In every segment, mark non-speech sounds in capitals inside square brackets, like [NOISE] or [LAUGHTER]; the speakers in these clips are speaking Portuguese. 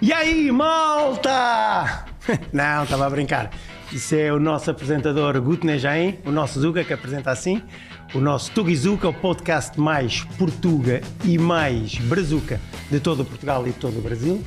E aí, malta? [LAUGHS] Não, estava a brincar. Isso é o nosso apresentador Guto Nejaim, o nosso Zuga, que apresenta assim. O nosso Tugizuka, o podcast mais portuga e mais brazuca de todo o Portugal e de todo o Brasil.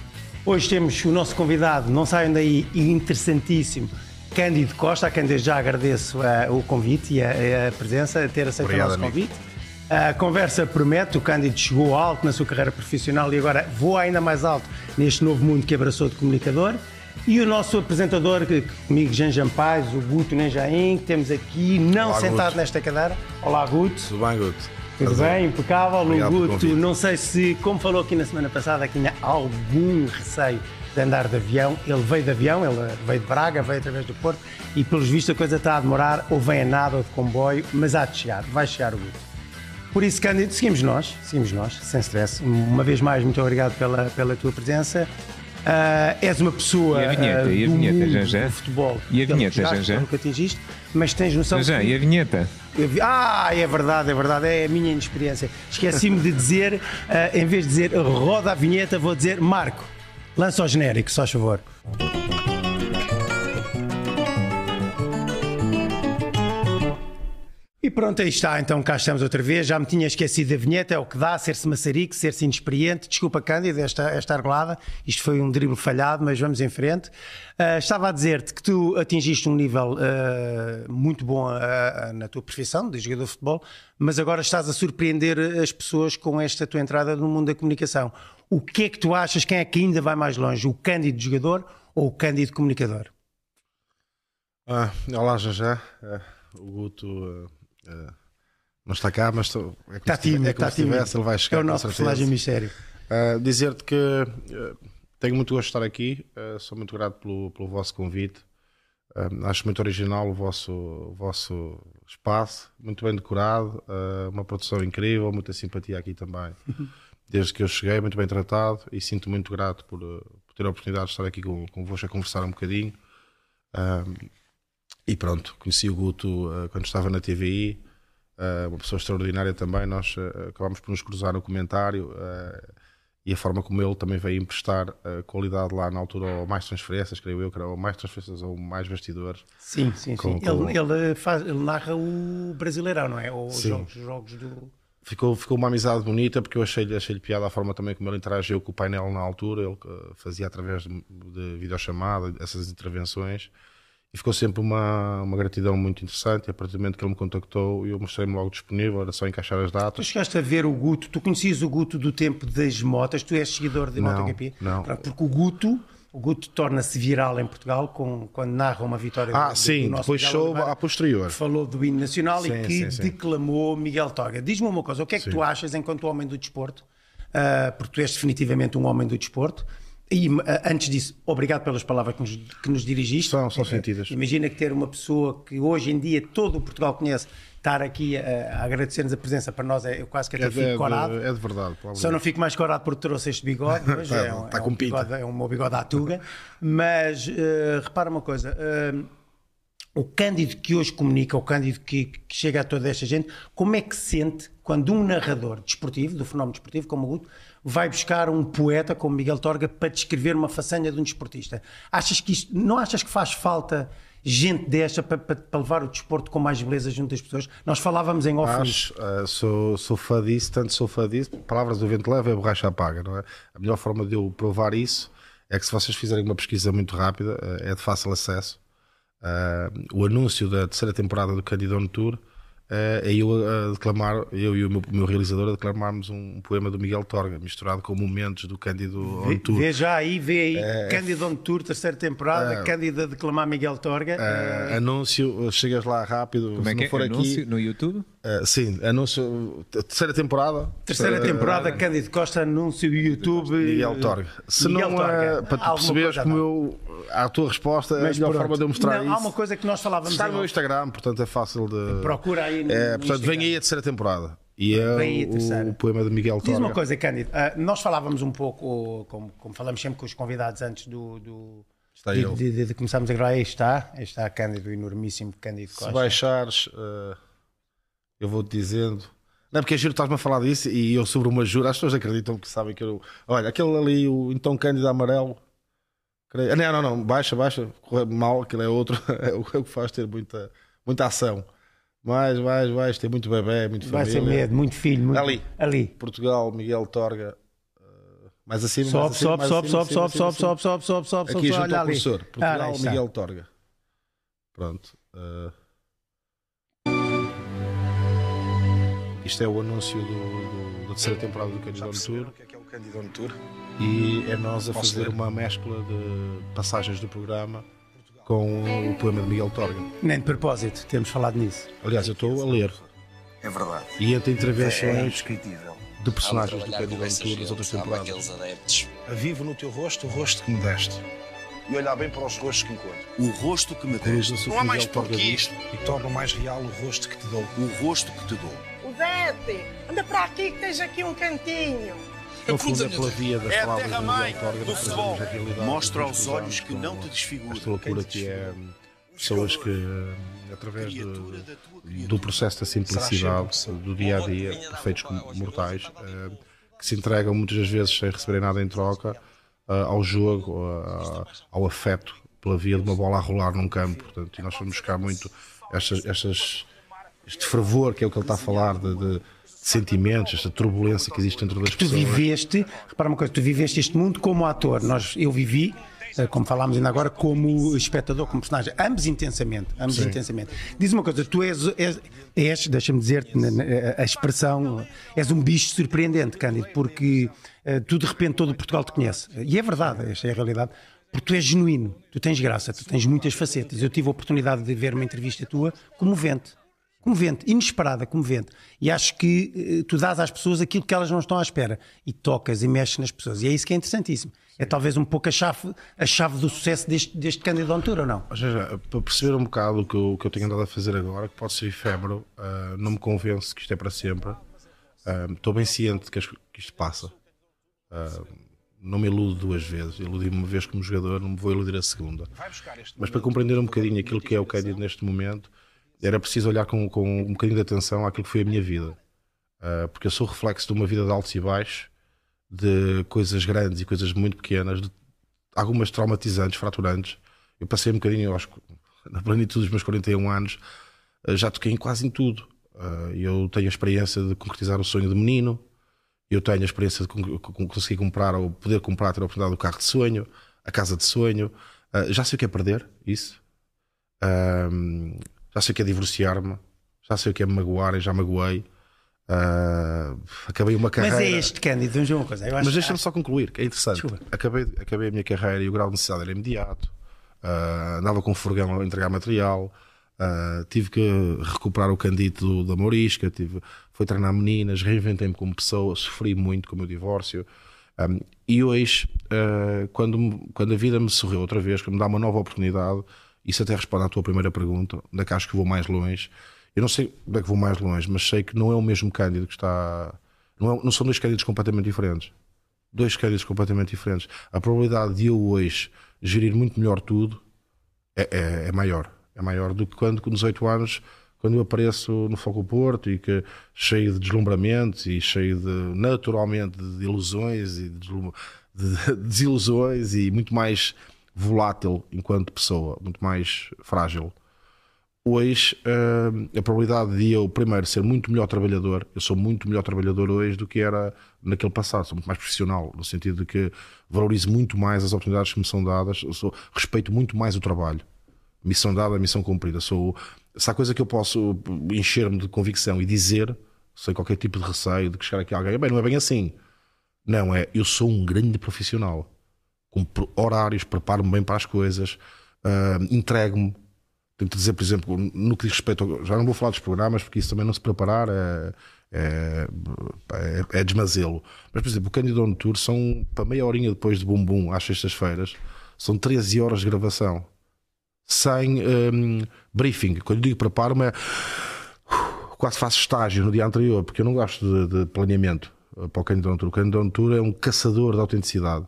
Hoje temos o nosso convidado, não saiam daí, interessantíssimo, Cândido Costa, a quem desde já agradeço uh, o convite e a, a, presença, a ter aceito Obrigado, o nosso amigo. convite. A conversa promete, o Cândido chegou alto na sua carreira profissional e agora voa ainda mais alto neste novo mundo que abraçou de comunicador. E o nosso apresentador, comigo, Jean Paz, o Guto Nenjaim, que temos aqui, não Olá, sentado Guto. nesta cadeira. Olá, Guto. Tudo bem, Guto? Tudo bem, impecável. Obrigado o Guto, não sei se, como falou aqui na semana passada, tinha algum receio de andar de avião. Ele veio de avião, ele veio de Braga, veio através do Porto e, pelos vistos, a coisa está a demorar, ou vem a nada ou de comboio, mas há de chegar, vai chegar o Guto. Por isso, Cândido, seguimos nós, seguimos nós, sem stress. Uma vez mais, muito obrigado pela, pela tua presença. Uh, és uma pessoa e a vinheta, uh, e a vinheta, já. do futebol. E a vinheta, já. Nunca atingiste, mas tens noção. Já, que... e a vinheta? Ah, é verdade, é verdade, é a minha inexperiência. Esqueci-me de dizer, uh, em vez de dizer roda a vinheta, vou dizer Marco, lança o genérico, só favor. E pronto, aí está, então cá estamos outra vez. Já me tinha esquecido da vinheta, é o que dá, ser-se maçarico, ser-se inexperiente. Desculpa, Cândido, esta, esta argolada. Isto foi um drible falhado, mas vamos em frente. Uh, estava a dizer-te que tu atingiste um nível uh, muito bom uh, na tua profissão de jogador de futebol, mas agora estás a surpreender as pessoas com esta tua entrada no mundo da comunicação. O que é que tu achas? Quem é que ainda vai mais longe? O Cândido jogador ou o Cândido comunicador? Ah, olá, já já. o Guto Uh, não está cá, mas estou, é está tímido, é está se estivesse, ele vai chegar. É o nosso personagem mistério. Uh, Dizer-te que uh, tenho muito gosto de estar aqui, sou muito grato pelo, pelo vosso convite. acho muito original o vosso, o vosso espaço, muito bem decorado, uma produção incrível, muita simpatia aqui também. [LAUGHS] Desde que eu cheguei, muito bem tratado e sinto muito grato por, por ter a oportunidade de estar aqui com, convosco a conversar um bocadinho. E pronto, conheci o Guto uh, quando estava na TVI, uh, eh, uma pessoa extraordinária também. Nós uh, acabámos por nos cruzar no comentário e a forma como ele também veio emprestar qualidade lá na altura, ou mais transferências, creio eu, que era ou mais transferências ou mais bastidores. Sim, sim, com, sim. Com... Ele, ele, faz, ele narra o Brasileirão, não é? Os jogos, jogos do. Ficou, ficou uma amizade bonita porque eu achei-lhe achei piada a forma também como ele interagiu com o painel na altura. Ele fazia através de, de videochamada essas intervenções e ficou sempre uma, uma gratidão muito interessante. E a partir do momento que ele me contactou, eu mostrei-me logo disponível, era só encaixar as datas. Tu chegaste a ver o Guto, tu conhecias o Guto do tempo das motas, tu és seguidor de não, MotoGP? Não, Porque o Guto, o Guto torna-se viral em Portugal com, quando narra uma vitória ah, do, sim, do depois show a posterior. Falou do hino nacional sim, e que sim, declamou Miguel Torga. Diz-me uma coisa, o que é que tu achas enquanto homem do desporto? Uh, porque tu és definitivamente um homem do desporto. E eh, antes disso, obrigado pelas palavras que nos, que nos dirigiste. São, são sentidas. Imagina que ter uma pessoa que hoje em dia todo o Portugal conhece, estar aqui a, a agradecer-nos a presença para nós, é, eu quase que até é fico de, corado. É de verdade. Só não fico mais corado porque trouxe este bigode, [LAUGHS] mas tá, é, um, tá é, um bigode, é um meu bigode à tuga. mas uh, repara uma coisa. Uh, o Cândido que hoje comunica, o Cândido que, que, chega a toda esta gente, como é que se sente quando um narrador desportivo, do fenómeno desportivo, como o Guto, vai buscar um poeta como Miguel Torga para descrever uma façanha de um desportista. Achas que isto, não achas que faz falta gente desta para, para, levar o desporto com mais beleza junto das pessoas? Nós falávamos em off. Acho, uh, sou, sou fã disso, tanto sou fã disso. Palavras do vento leva a borracha apaga, não é? A melhor forma de eu provar isso é que se vocês fizerem uma pesquisa muito rápida, uh, é de fácil acesso. Uh, o anúncio da terceira temporada do Candido Tour uh, é eu a declamar, eu e o meu, meu realizador a declamarmos um, um, poema do Miguel Torga, misturado com momentos do Cândido on Tour. Vê já aí, vê aí, uh, Cândido on Tour, terceira temporada, uh, Cândido a declamar Miguel Torga. Uh, anúncio, chegas lá rápido. Como é que é? For anúncio aqui, no YouTube? Uh, sim, anúncio, terceira temporada. Terceira uh, temporada, uh, Cândido Costa, anúncio YouTube. Miguel Torga. Se Miguel não, Torga. para tu perceberes como eu, a tua resposta Mas é a melhor pronto. forma de eu mostrar não, isso. Há uma coisa que nós falávamos. Está no meu Instagram, portanto é fácil de. Procura aí no, é, Portanto, vem aí a terceira temporada. E é o, o, poema de Miguel Torga. Diz uma coisa, Cândido. nós falávamos um pouco, como, como falamos sempre com os convidados antes do, do Está de, de, de, de, começarmos a gravar, aí está, aí está Cândido, o enormíssimo Cândido Costa. Se baixares, uh, eu vou-te dizendo, Não é porque é giro, estás-me a falar disso e eu sobre uma jura, as pessoas acreditam que sabem que eu. Olha, aquele ali, o então Cândido Amarelo. creio- Não, não, não, baixa, baixa, corre mal, aquilo é outro, [LAUGHS] é o que faz ter muita, muita ação. Mais, mais, mais, tem muito bebê, muito Vai família. sem medo, muito filho. Muito... Ali. Ali. Portugal, Miguel Torga. eh, Mais acima, Sobe, mais acima, sobe, mais sobe, acima, sobe, sobe, acima, sobe, acima. sobe, sobe, sobe, sobe, Aqui sobe, junto olha ao ali. professor. Ah, Portugal, aí está. Miguel Torga. Pronto. eh. Isto é o anúncio do, do- da terceira temporada do Candido on Tour o que é que é o on Tour? e é nós a Posso fazer ler? uma mescla de passagens do programa com o poema de Miguel Torga. Nem de propósito, temos falado nisso. Aliás, eu estou a ler É verdade. e entre É intervenções indescritível. de personagens do on essa Tour das outras temporadas. Adeptos. Vivo no teu rosto o rosto que me deste. E olhar bem para os rostos que encontro. O rosto que me deste. Não há mais que diz. isto. E torna mais real o rosto que te dou. O rosto que te dou. Anda para aqui que tens aqui um cantinho. No fundo é pela via das É palavras Miguel Torga do futebol. Mostra que aos olhos que não te desfigura. Esta loucura que é pessoas que, hum, através de- do processo da simplicidade, do dia a dia, perfeitos como mortais, hum, que se entregam muitas das vezes sem receberem nada em troca ah, ao jogo, ah, ao afeto, pela via de uma bola a rolar num campo. Portanto, e nós vamos buscar muito estas, estas, este fervor que é o que ele está a falar de, de- de sentimentos, esta turbulência que existe dentro das Tu pessoas. viveste, repara uma coisa, tu viveste este mundo como ator. Nós, eu vivi, eh, como falámos ainda agora, como espectador, como personagem. Ambos intensamente. Ambos intensamente. Diz uma coisa, tu és, és, és deixa-me dizer-te a expressão, és um bicho surpreendente, Cândido, porque eh, tu de repente todo Portugal te conhece. E é verdade, esta é a realidade. Porque tu és genuíno, tu tens graça, tu tens muitas facetas. Eu tive a oportunidade de ver uma entrevista tua comovente. Comovente, inesperada, comovente. E acho que eh, tu dás às pessoas aquilo que elas não estão à espera. E tocas e mexes nas pessoas. E é isso que é interessantíssimo. É talvez um pouco a chave, a chave do sucesso deste, deste Tour, ou não? Ou seja, para perceber um bocado o que eu, o que eu tenho andado a fazer agora, que pode ser efêmero, ah, não me convence que isto é para sempre. Ah, Estou bem ciente de que, as- que isto passa. Ah, não me iludo duas vezes. Iludi-me uma vez como jogador, não me vou iludir a segunda. Mas para compreender um bocadinho aquilo que é o Cândido neste momento, era preciso olhar com, com um bocadinho de atenção àquilo que foi a minha vida. Ah, porque eu sou reflexo de uma vida de altos e baixos, de coisas grandes e coisas muito pequenas, de algumas traumatizantes, fraturantes. Eu passei um bocadinho, eu acho na plenitude dos meus 41 anos, eh, já toquei em quase em tudo. Eh, Eu tenho a experiência de concretizar o sonho de menino, eu tenho a experiência de con- con- conseguir comprar ou poder comprar, ter a oportunidade do carro de sonho, a casa de sonho. Já sei o que é perder, isso. Ahm, já sei o que é divorciar-me, já sei o que é me magoar, e já magoei. Ah, acabei uma carreira. Mas é este Cândido, vamos ver uma coisa. Eu acho, Mas deixa-me só concluir, que é interessante. Desculpa. Acabei, acabei a minha carreira e o grau de necessidade era imediato. Ah, andava com furgão a entregar material. ah, tive que recuperar o candito do- da Mourisca. Tive, fui treinar meninas, reinventei-me como pessoa, sofri muito com o meu divórcio. Um, e hoje, ah, quando, quando a vida me sorriu outra vez, quando me dá uma nova oportunidade, isso até responde à tua primeira pergunta: onde é que acho que vou mais longe? Eu não sei onde é que vou mais longe, mas sei que não é o mesmo Cândido que está. Não, é- não são dois Cândidos completamente diferentes dois Cândidos completamente diferentes. A probabilidade de eu hoje gerir muito melhor tudo é, é- é maior. É maior do que quando, com 18 anos, quando eu apareço no Foco Porto e que cheio de deslumbramentos e cheio de, naturalmente, de ilusões e de, [LAUGHS] de desilusões e muito mais volátil enquanto pessoa, muito mais frágil. Hoje, hum, a probabilidade de eu, primeiro, ser muito melhor trabalhador, eu sou muito melhor trabalhador hoje do que era naquele passado, sou muito mais profissional, no sentido de que valorizo muito mais as oportunidades que me são dadas, sou, respeito muito mais o trabalho. Missão dada, missão cumprida. Sou, se há coisa que eu posso encher-me de convicção e dizer, sem qualquer tipo de receio de que chegar aqui alguém, bem, não é bem assim. Não, é, eu sou um grande profissional. Cumpro horários, preparo-me bem para as coisas, hum, entrego-me. Tenho que dizer, por exemplo, no que diz respeito. Já não vou falar dos programas, porque isso também não se preparar é, é, é, é desmazelo. Mas, por exemplo, o Cândido on Tour são, para meia horinha depois de Bum Bum, às sextas-feiras, são 13 horas de gravação. Sem hum, briefing. Quando eu digo preparo-me, é quase faço estágio no dia anterior, porque eu não gosto de, de planeamento eh, para o Cândido on Tour. O Cândido on Tour é um caçador de autenticidade,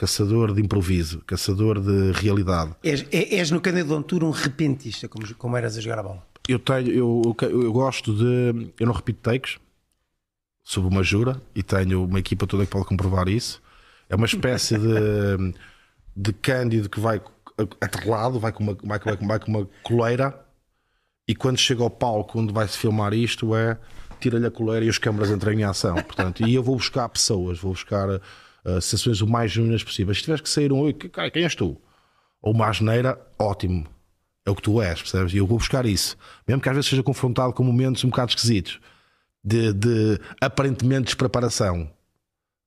caçador de improviso, caçador de realidade. És, é- és no Cândido on Tour um repentista, como, como eras a jogar a bola. eu tenho eu, eu, eu gosto de eu não repito takes sob uma jura e tenho uma equipa toda que pode comprovar isso. É uma espécie de, [LAUGHS] de cândido que vai atrelado, vai com uma, vai, vai, vai com uma coleira e quando chega ao palco onde vai-se filmar isto é tira-lhe a coleira e as câmaras entram em ação. Portanto, e eu vou buscar pessoas, vou buscar uh, sessões o mais genuínas possíveis. Se tiveres que sair um, quem és tu? Ou uma asneira, ótimo. É o que tu és, percebes? E eu vou buscar isso. Mesmo que às vezes seja confrontado com momentos um bocado esquisitos de, de aparentemente despreparação.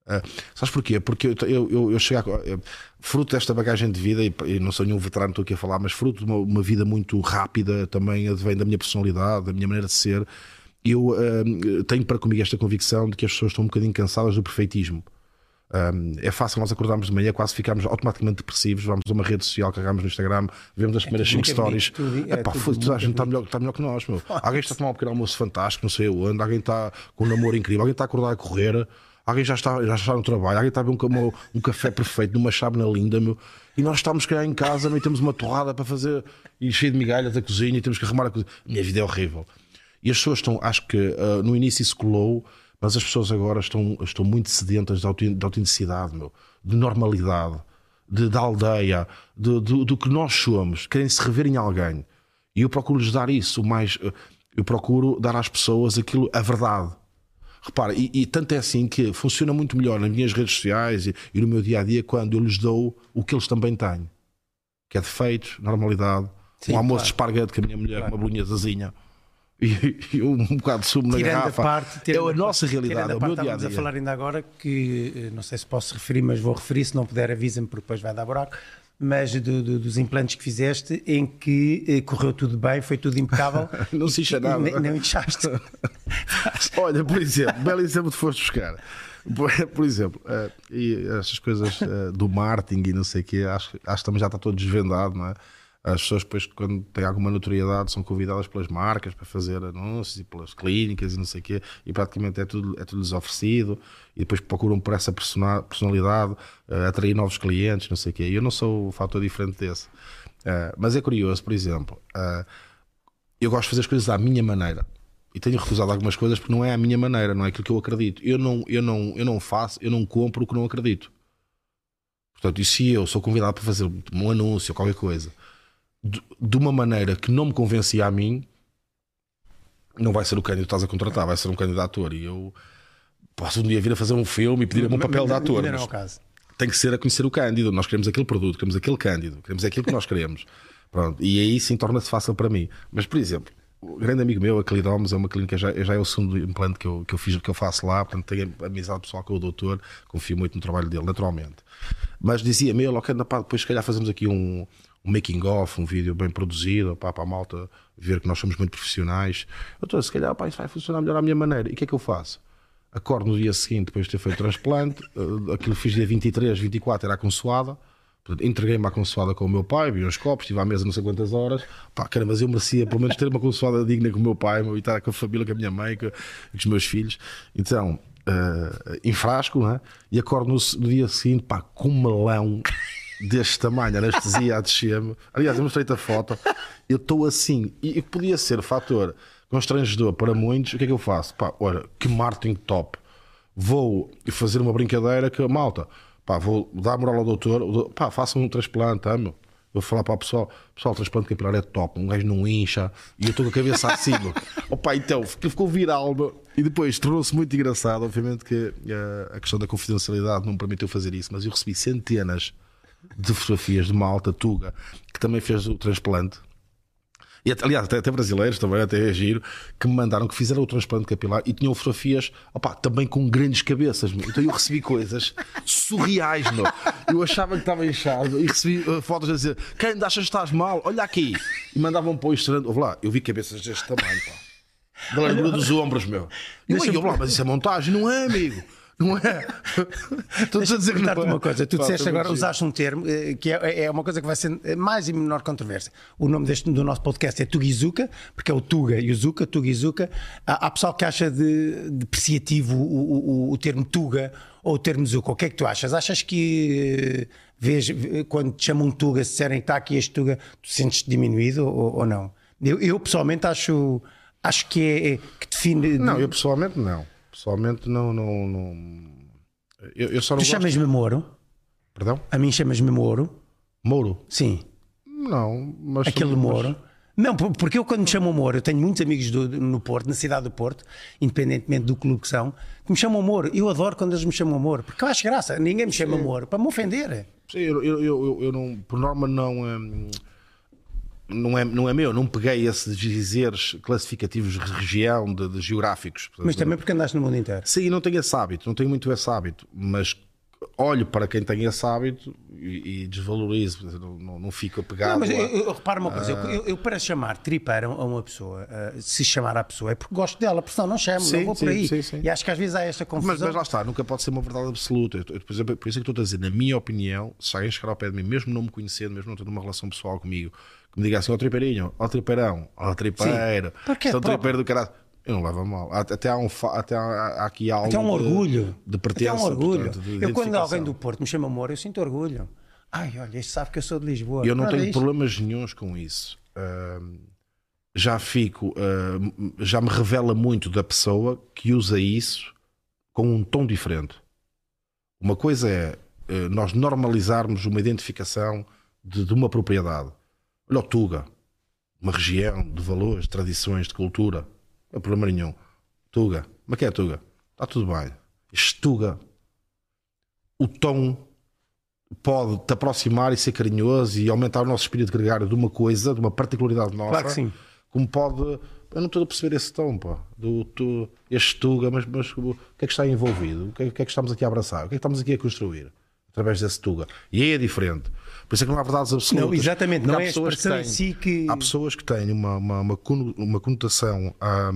Uh, sabes porquê? Porque eu, eu, eu, eu chego a, eu, fruto desta bagagem de vida, e, e, não sou nenhum veterano, estou aqui a falar, mas fruto de uma, uma vida muito rápida, também advém da minha personalidade, da minha maneira de ser. Eu uh, tenho para comigo esta convicção de que as pessoas estão um bocadinho cansadas do perfeitismo. Um, é fácil nós acordarmos de manhã, quase ficamos automaticamente depressivos. Vamos a uma rede social, carregamos no Instagram, vemos as primeiras 5 é stories. Tudo, é Epá, toda a gente está melhor, está melhor que nós. Meu. Alguém está a tomar um pequeno almoço fantástico, não sei onde, alguém está com um namoro incrível, alguém está a acordar a correr, alguém já está, já está no trabalho, alguém está a ver um, um café perfeito numa chávena linda, meu. E nós estamos cá em casa, meu, e temos uma torrada para fazer e cheio de migalhas da cozinha e temos que arrumar a cozinha. Minha vida é horrível. E as pessoas estão, acho que uh, no início isso colou mas as pessoas agora estão, estão muito sedentas de autenticidade, meu, de normalidade, de, da aldeia, de, de, do que nós somos. Querem se rever em alguém. E eu procuro-lhes dar isso. mais Eu procuro dar às pessoas aquilo, a verdade. Repara, e, e, tanto é assim que funciona muito melhor nas minhas redes sociais e, e, no meu dia a dia quando eu lhes dou o que eles também têm, que é defeitos, normalidade, Sim, um almoço claro. de esparguete que a minha mulher claro. com uma bolhinhazinha [LAUGHS] e, um bocado de sumo na tirando garrafa. A parte, é a nossa realidade, é o meu dia a dia. a falar ainda agora que, eh, não sei se posso referir, mas vou referir, se não puder avisa-me porque depois vai dar buraco, mas do, do, dos implantes que fizeste em que eh, correu tudo bem, foi tudo impecável. [LAUGHS] não se incha nada. Nem, não inchaste. [LAUGHS] Olha, por exemplo, belo exemplo de foste buscar. Por exemplo, uh, e essas coisas uh, do marketing e não sei o quê, acho, acho que também já está todo desvendado, não é? As pessoas depois, quando têm alguma notoriedade, são convidadas pelas marcas para fazer anúncios e pelas clínicas e não sei o quê, e praticamente é tudo, é tudo lhes oferecido, e depois procuram por essa personalidade uh, atrair novos clientes, não sei o quê. E eu não sou o fator diferente desse. Uh, mas é curioso, por exemplo, uh, eu gosto de fazer as coisas à minha maneira. E tenho recusado algumas coisas porque não é a minha maneira, não é aquilo que eu acredito. Eu não, eu não, eu não faço, eu não compro o que não acredito. Portanto, e se eu sou convidado para fazer um anúncio qualquer coisa de, uma maneira que não me convencia a mim, não vai ser o candidato que estás a contratar, vai ser um candidato ator. E eu posso um dia vir a fazer um filme e pedir-me um papel de ator. Não é o caso. Tem que ser a conhecer o Cândido. Nós queremos aquele produto, queremos aquele Cândido, queremos aquilo que nós queremos. Pronto. E aí sim torna-se fácil para mim. Mas, por exemplo, o grande amigo meu, a Clidomes, é uma clínica, já, já é o segundo implante que eu, que eu fiz, que eu faço lá, portanto tenho amizade pessoal com o doutor, confio muito no trabalho dele, naturalmente. Mas dizia-me ele, ok, depois se calhar fazemos aqui um, um making of, um vídeo bem produzido, pá, para a malta ver que nós somos muito profissionais. Eu estou, se calhar, pá, isso vai funcionar melhor à minha maneira. E o que é que eu faço? Acordo no dia seguinte, depois de ter feito o transplante, [LAUGHS] eh, aquilo fiz dia 23, 24 era a consoada. Entreguei-me à consoada com o meu pai, vi uns copos, estive à mesa não sei quantas horas. Pá, cara, mas eu merecia pelo menos ter uma consoada digna com o meu pai, e estar com a família, com a minha mãe, com, com os meus filhos. Então, uh, em frasco, não é? e acordo no, no, dia seguinte, pá, com melão deste tamanho, anestesia a descer-me. Aliás, eu mostrei-te a foto. Eu estou assim. E podia ser fator constrangedor para muitos. O que é que eu faço? Pá, olha, que marketing top. Vou fazer uma brincadeira que, malta, pá, vou dar moral ao doutor. Pá, façam um transplante, amo. Vou falar para o pessoal, pessoal, o transplante capilar é top, um gajo não incha e eu estou com a cabeça acima. [LAUGHS] Opa, então, ficou viral e depois tornou-se muito engraçado. Obviamente que uh, a questão da confidencialidade não me permitiu fazer isso, mas eu recebi centenas de fotografias de malta, Tuga, que também fez o transplante. E, aliás, até, até, brasileiros também, até é giro, que me mandaram que fizeram o transplante capilar e tinham fotografias opa, também com grandes cabeças. Meu. Então eu recebi coisas surreais, meu. Eu achava que estava inchado e recebi uh, fotos a dizer: Quem achas que estás mal? Olha aqui. E mandavam para o Instagram. Ouve lá, eu vi cabeças deste tamanho, pá. Da largura dos ombros, meu. E eu, eu, lá, mas isso é montagem, não é, amigo? Não é? [LAUGHS] Estou a dizer que não é. uma coisa. Tu disseste agora, usaste um termo eh, que é, é uma coisa que vai ser mais e menor controvérsia. O nome deste, do nosso podcast é Tugizuka, porque é o Tuga e o Zuka, Tugizuka. Há, há pessoal que acha de, depreciativo o, o, o, termo Tuga ou o termo Zuka. O que é que tu achas? Achas que eh, vês, quando te chamam Tuga, se disserem que está aqui este Tuga, tu sentes-te diminuído ou, ou não? Eu, eu, pessoalmente acho, acho que é, é que define. Não, eu pessoalmente não. Pessoalmente, não. não, não... Eu, eu só não Tu chamas-me Moro? Perdão? A mim chamas-me Moro? Mouro? Sim. Não, mas. Aquele mas- Moro. Não, por- porque eu quando me chamo Moro, eu tenho muitos amigos do- no Porto, na cidade do Porto, independentemente do clube que são, que me chamam Moro. Eu adoro quando eles me chamam Moro, porque eu acho graça. Ninguém me chama Moro para me ofender. Sim, eu, eu, eu, eu- eu não, por norma não, hum, não, é, não é meu, não peguei esses dizeres classificativos de região, de, de geográficos. Mas também porque andaste no mundo inteiro. Sim, não tenho esse hábito, não tenho muito esse hábito, mas olho para quem tem esse hábito e, e desvalorizo, não, não, não fico apegado. Não, mas eu, a- eu, eu reparo uma coisa, eu, Ah. eu- eu para chamar tripeira a uma pessoa, ah, se chamar a pessoa, é porque gosto dela, porque senão não chamo, Sim, não vou por sim, aí. sim, sim. E acho que às vezes há esta confusão. Mas, mas lá está, nunca pode ser uma verdade absoluta. Eu- eu, por, exemplo, por isso é que estou a dizer, na minha opinião, se alguém chegar ao pé de mim, mesmo não me conhecendo, mesmo não tendo uma relação pessoal comigo, que me diga assim, ó tripeirinho, ó tripeirão, ó tripeiro, Porque é próprio. tripeiro do caralho. Eu não levo mal. Até há, um, até há, há aqui algo. Até um de- orgulho. De Até pertença. um orgulho. portanto, de eu, quando alguém do Porto me chama amor, eu sinto orgulho. Ai, olha, este sabe que eu sou de Lisboa. Eu não é tenho isto. problemas nenhuns com isso. Ahm, já fico, ahm, já me revela muito da pessoa que usa isso com um tom diferente. Uma coisa é eh, nós normalizarmos uma identificação de, de uma propriedade. Olha o Tuga, uma região de valores, de tradições, de cultura. Não há problema nenhum. Tuga, mas que é Tuga? Está tudo bem. Este Tuga, o tom pode te aproximar e ser carinhoso e aumentar o nosso espírito gregário de uma coisa, de uma particularidade nossa. Claro que sim. Como pode. Eu não estou a perceber esse tom, pá. Do, tu, este Tuga, mas, mas o que é que está envolvido? O que é, o que é que estamos aqui a abraçar? O que é que estamos aqui a construir? Através desse Tuga. E aí é diferente. Por isso é que não há verdades absolutas. Não, exatamente, não há é a pessoas que expressão em têm- si que- Há pessoas que têm uma, uma, uma, cono- uma conotação a,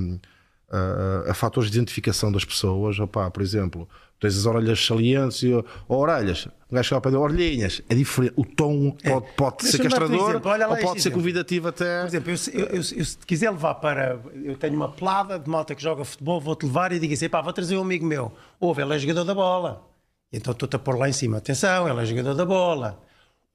a, a fatores de identificação das pessoas. Opá, por exemplo, tens as orelhas salientes e ó, orelhas. Um gajo chega ao pé de orelhinhas. É diferente. O tom pode, pode ser Deixa-me dar-te um castrador ou pode ser convidativo até. Por exemplo, eu, se- eu- eu- se quiser levar para. Eu tenho uma pelada de malta que joga futebol, vou-te levar e digo assim: pá, vou trazer um amigo meu. Ouve, ele é jogador da bola. Então estou-te a pôr lá em cima: atenção, ele é jogador da bola.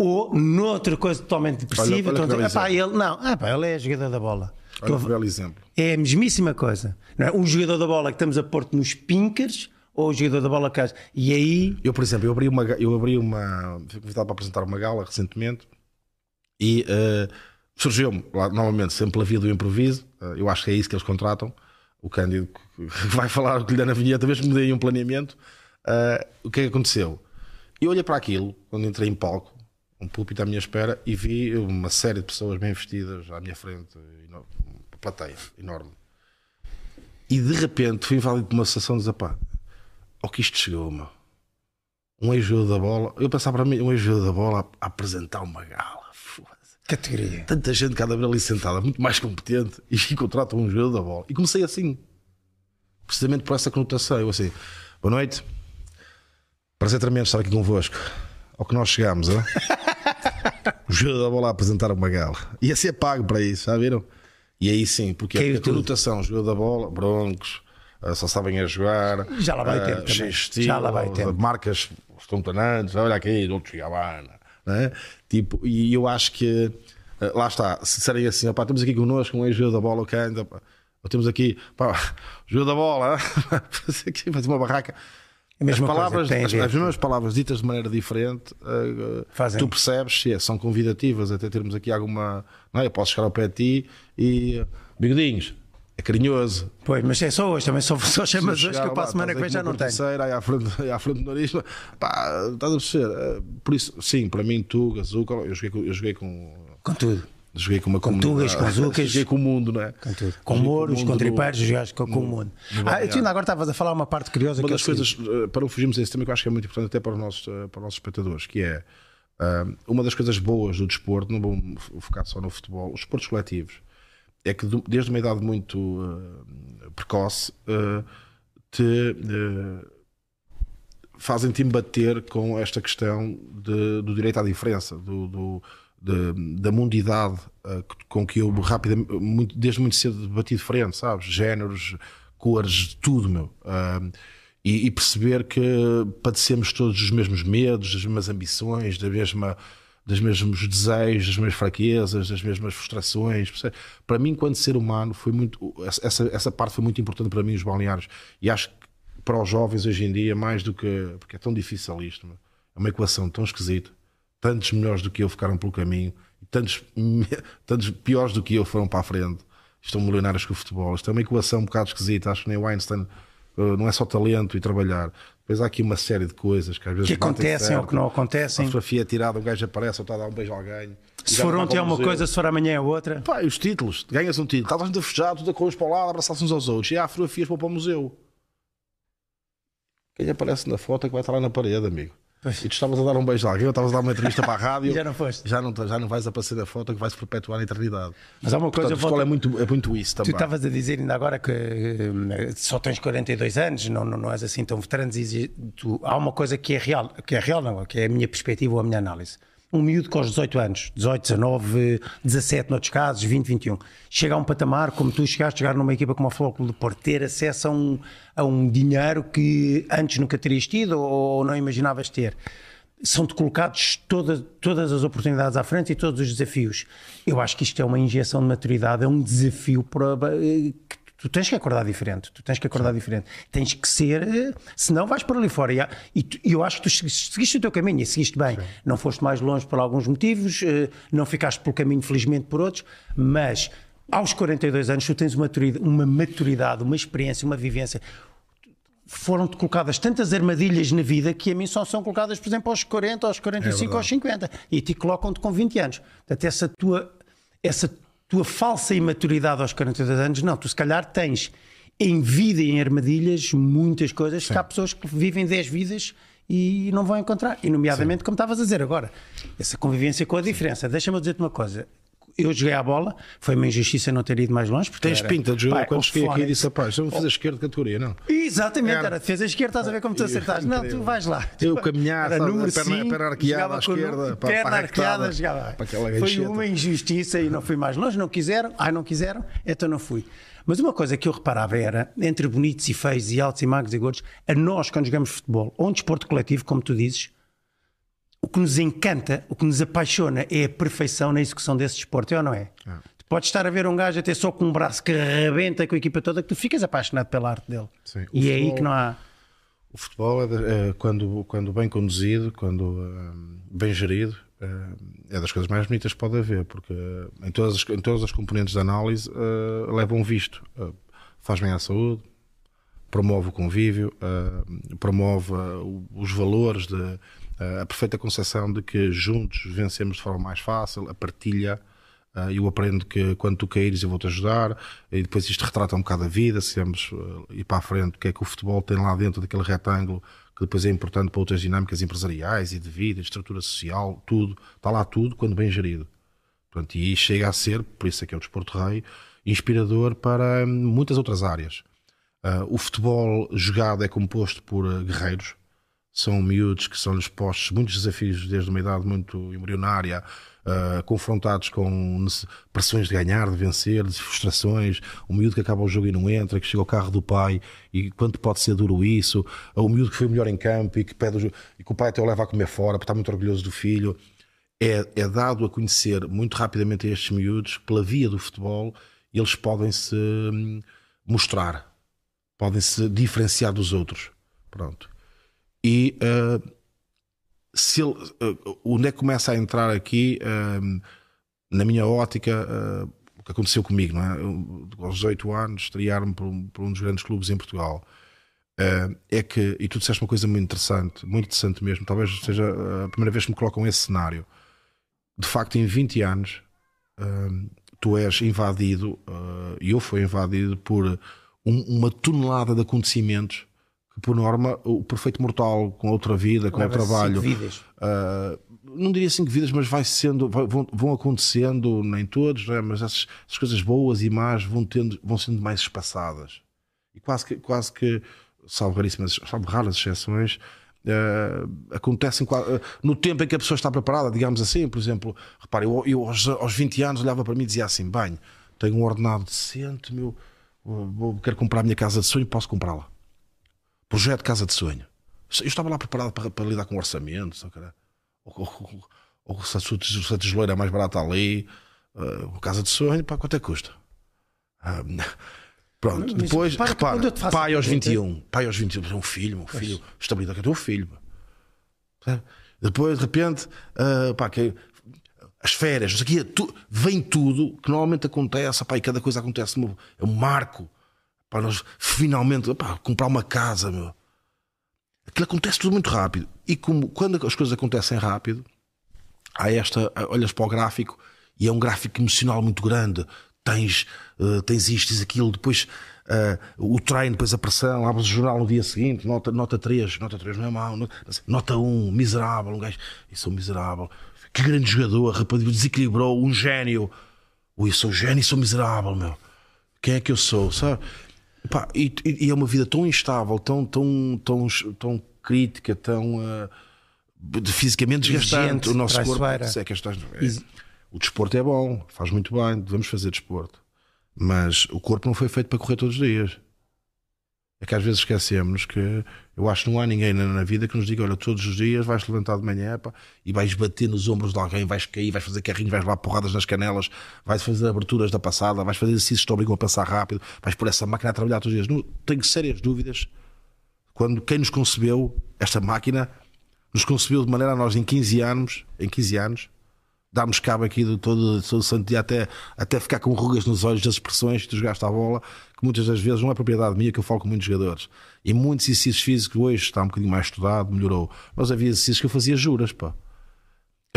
Ou noutra coisa totalmente depressiva, olha que então, "Epá, ele, não, ah, pá, ele é jogador da bola. Olha que belo exemplo. É a mesmíssima coisa. Não é? Um jogador da bola que estamos a pôr-te nos pinkers ou o jogador da bola que. E aí. Eu, por exemplo, eu abri uma, eu abri uma, fui convidado para apresentar uma gala recentemente e eh, surgiu-me, lá, novamente, sempre pela via do improviso. eh, eu acho que é isso que eles contratam. O Cândido que [LAUGHS] vai falar o que lhe dá na vinheta, me deem um planeamento. eh, o que é que aconteceu? Eu olhei para aquilo, quando entrei em palco, um púlpito à minha espera, e vi uma série de pessoas bem vestidas à minha frente, uma plateia enorme. E de repente fui invadido por uma sensação de dizer, pá, ao que isto chegou, meu um ex-jogador da bola. Eu pensava para mim, um ex-jogador da bola a, a apresentar uma gala. Foda-se. Categoria. Tanta gente cada vez ali sentada, muito mais competente, e [LAUGHS] contrata um jogador da bola. E comecei assim, precisamente por essa conotação. Eu assim, boa noite, prazer tremendo estar aqui convosco. Ao que nós chegamos, hein? [LAUGHS] o jogador da bola a apresentar uma gala. Ia ser pago para isso, já viram? E aí sim, porque Caiu a conotação, jogador da bola, broncos. ah, Só sabem a jogar, Já lá vai ah, tempo também. estilo, Já lá vai tempo. marcas estontanantes, olha aqui, outros Gabbana, né? Tipo, e eu acho que lá está, se disserem assim, opá, temos aqui connosco um ex-jogador da bola, pá, ou temos aqui, pá, [LAUGHS] jogador da bola, [LAUGHS] fazer aqui, fazer uma barraca. Mesma as coisa, palavras, tem a as, as mesmas palavras ditas de maneira diferente, eh, Fazem. tu percebes é, são convidativas, até termos aqui alguma. Não é? Eu posso chegar ao pé de ti e bigodinhos, é carinhoso, Pois, mas é só hoje, também só, só chamas hoje que eu lá, semana que vem já não tenho. corticeira, Aí à frente, aí à frente do nariz, pá, estás a perceber? Eh, Por isso, sim, para mim, tu, Gazuca, eu joguei, eu joguei com. Com tudo. Joguei com uma Com tugas, com [LAUGHS] zucas. Joguei com o mundo, não é? Com tudo. Com Joguei mouros, com mundo tripeiros, jogaste com, com o mundo. Ah, tu ainda agora estavas a falar uma parte curiosa Uma que das coisas, eh, para não fugirmos a esse tema, que eu acho que é muito importante até para os nossos, eh, para os nossos espectadores, que é ah, uma das coisas boas do desporto, não vou fo- focar só no futebol, os esportes coletivos, é que desde uma idade muito precoce te fazem-te embater com esta questão de- do direito à diferença, do, do- de- da mundidade que- com que eu rapidamente, muito- desde muito cedo bati de frente, sabes? Géneros, cores, tudo, meu. Ah, e, e perceber que padecemos todos os mesmos medos, das mesmas ambições, da mesma, dos mesmos desejos, das mesmas fraquezas, das mesmas frustrações. percebe? Para mim, enquanto ser humano, foi muito essa, essa parte foi muito importante para mim, os balneários. E acho que para os jovens hoje em dia, mais do que. Porque é tão difícil isto, meu. é uma equação tão esquisita. Tantos melhores do que eu ficaram pelo caminho, e tantos, [LAUGHS] tantos piores do que eu foram para a frente. Estão milionários com o futebol. Isto é uma equação um bocado esquisita. Acho que nem o Einstein uh, não é só talento e trabalhar. Depois há aqui uma série de coisas que às vezes Que acontecem ou que não acontecem. A fotografia é tirada, um gajo aparece ou está a dar um beijo a alguém. Se for ontem é uma coisa, se for amanhã é outra. Pá, os títulos, ganhas um título, muito a festejar, tudo a correr para o lado, abraçar-se uns aos outros, e há fotografias para o museu. Quem aparece na foto é que vai estar lá na parede, amigo. Pois. E tu estavas a dar um beijo a alguém, ou estavas a dar uma entrevista para a [LAUGHS] rádio. Já não foste. Já não, já não vais aparecer na foto que vais perpetuar na eternidade. Mas há uma coisa, Portanto, futebol volto- é muito, é muito isso Tu também. estavas a dizer ainda agora que eh, só tens 42 anos, não, não, não és assim tão veterano. dizes- tu- há uma coisa que é real, que é real não, que é a minha perspectiva ou a minha análise. Um miúdo com os 18 anos, 18, 19, 17 noutros casos, 20, 21, chega a um patamar como tu chegaste, chegar numa equipa como a Futebol Clube Porto, ter acesso a um, a um dinheiro que antes nunca terias tido ou não imaginavas ter. São-te colocados toda, todas as oportunidades à frente e todos os desafios. Eu acho que isto é uma injeção de maturidade, é um desafio para, eh, que tu tens que acordar diferente, tu tens que acordar diferente, tens que ser, eh, senão vais por ali fora. E E e eu acho que tu seguiste, o teu caminho e seguiste bem. Não foste mais longe por alguns motivos, eh, não ficaste pelo caminho, felizmente, por outros, mas aos 42 anos tu tens uma maturidade, uma, maturidade, uma experiência, uma vivência foram-te colocadas tantas armadilhas na vida que a mim só são colocadas, por exemplo, aos 40, aos 45, aos 50 e te colocam-te com 20 anos. Portanto, essa tua, essa tua falsa imaturidade aos 42 anos, não, tu se calhar tens em vida e em armadilhas muitas coisas que há pessoas que vivem 10 vidas e não vão encontrar. E, nomeadamente, como estavas a dizer agora, essa convivência com a diferença. Deixa-me dizer-te uma coisa. Eu joguei à bola, foi uma injustiça não ter ido mais longe. Porque Tens era- pinta de jogo. Quando cheguei aqui Fónix- disse, rapaz, eu vou fazer esquerda de categoria, não. Exatamente, Era. era defesa esquerda, estás a ver como tu acertaste. Não, tu vais lá. Eu caminhar, Era número a perna- a cinco, perna arqueada à esquerda, para- perna para a arqueada, jogava. para Foi gancheta. uma injustiça e não fui mais longe, não quiseram, ai não quiseram, então não fui. Mas uma coisa que eu reparava era, entre bonitos e feios, e altos e magros e gordos, a nós quando jogamos futebol, ou um desporto coletivo, como tu dizes, o que nos encanta, o que nos apaixona é a perfeição na execução desse desporto, é ou não é? Tu podes estar a ver um gajo até só com um braço que rebenta com a equipa toda, que tu ficas apaixonado pela arte dele. Sim. E é aí futebol- que não há. O futebol, é, de- é, quando, quando bem conduzido, quando hum, bem gerido, hum, é das coisas mais bonitas que pode haver, porque hum, em todas as, em todas as componentes de análise hum, leva um visto. Faz bem à saúde, promove o convívio, promove os valores, de, a perfeita concepção de que juntos vencemos de forma mais fácil, a partilha. Uh, eu aprendo que quando tu caíres eu vou-te ajudar e depois isto retrata um bocado a vida se vamos uh, ir para a frente o que é que o futebol tem lá dentro daquele retângulo que depois é importante para outras dinâmicas empresariais e de vida, estrutura social tudo, está lá tudo quando bem gerido Portanto, e chega a ser, por isso é que é o desporto rei inspirador para hum, muitas outras áreas o futebol jogado é composto por guerreiros são miúdos que são-lhes postos muitos desafios desde uma idade muito embrionária, uh, confrontados com pressões de ganhar, de vencer, de frustrações. O miúdo que acaba o jogo e não entra, que chega ao carro do pai e quanto pode ser duro isso. O miúdo que foi melhor em campo e que, pede o e que o pai até o leva a comer fora porque está muito orgulhoso do filho. É, é dado a conhecer muito rapidamente a estes miúdos que, pela via do futebol, eles podem se hum, mostrar, podem se diferenciar dos outros. Pronto e uh, se ele, uh, onde é que começa a entrar aqui um, na minha ótica uh, o que aconteceu comigo não é? Eu, aos 18 anos estrear-me por, um- por um dos grandes clubes em Portugal Uh, é que, e tu disseste uma coisa muito interessante muito interessante mesmo, talvez seja a primeira vez que me colocam esse cenário de facto em 20 anos tu és invadido uh, e eu fui invadido por um- uma tonelada de acontecimentos que por norma o perfeito mortal com outra vida, com o trabalho vidas. Uh, não diria cinco vidas, mas vai sendo, vai- vão, vão acontecendo, nem todos, não é? mas essas, essas coisas boas e más vão, tendo, vão sendo mais espaçadas. E quase que, quase que salvo raríssimas, salvo raras exceções, uh, acontecem uh, no tempo em que a pessoa está preparada, digamos assim. Por exemplo, repare, eu, eu aos, aos 20 anos olhava para mim e dizia assim: bem, tenho um ordenado decente, meu, vou- quero comprar a minha casa de sonho, posso comprá-la. Projeto Casa de Sonho. Eu estava lá preparado para, para lidar com orçamento, só era- ou, ou, ou se a é mais barata ali, uh, casa de sonho, pá, quanto é que custa? Ah, [LAUGHS] Pronto, Mas depois, repara que repara, pai aos pergunta- 21, pai aos 21, é um filho, um filho, estabilidade, que é teu filho. Depois, de repente, ah, pá, que, as férias, não sei o quê, tu- vem tudo que normalmente acontece, pá, e cada coisa acontece, é um marco para nós finalmente pá, comprar uma casa, meu. Aquilo acontece tudo muito rápido. E como, quando as coisas acontecem rápido, há esta, olhas para o gráfico e é um gráfico emocional muito grande. Tens, eh, tens isto, tens aquilo, depois eh, o treino, depois a pressão, abres o jornal no dia seguinte, nota, nota 3, nota 3 não é mau, nota, nota 1, miserável, um gajo, isso é um miserável, que grande jogador, rapaz, desequilibrou, um gênio, eu sou gênio e sou miserável, meu. Quem é que eu sou, sabe? Pá, e, e- é uma vida tão instável, tão, tão, tão, tão crítica, tão de- fisicamente desgastante. O nosso corpo. É que estas- é- o desporto é bom, faz muito bem, devemos fazer desporto. Mas o corpo não foi feito para correr todos os dias. É que às vezes esquecemos que eu acho que não há ninguém na, vida que nos diga: olha, todos os dias vais levantar de manhã pá, e vais bater nos ombros de alguém, vais cair, vais fazer carrinhos, vais levar porradas nas canelas, vais fazer aberturas da passada, vais fazer exercícios que te obrigam a passar rápido, vais pôr essa máquina a trabalhar todos os dias. Não, tenho sérias dúvidas quando quem nos concebeu, esta máquina, nos concebeu de maneira a nós em 15 anos, em 15 anos, darmos cabo aqui de todo, todo o santo dia até, até ficar com rugas nos olhos das expressões que tu jogaste à bola, que muitas das vezes não é propriedade minha, que eu falo com muitos jogadores. E muitos exercícios físicos hoje está um bocadinho mais estudado, melhorou. Mas havia exercícios que eu fazia juras, pá.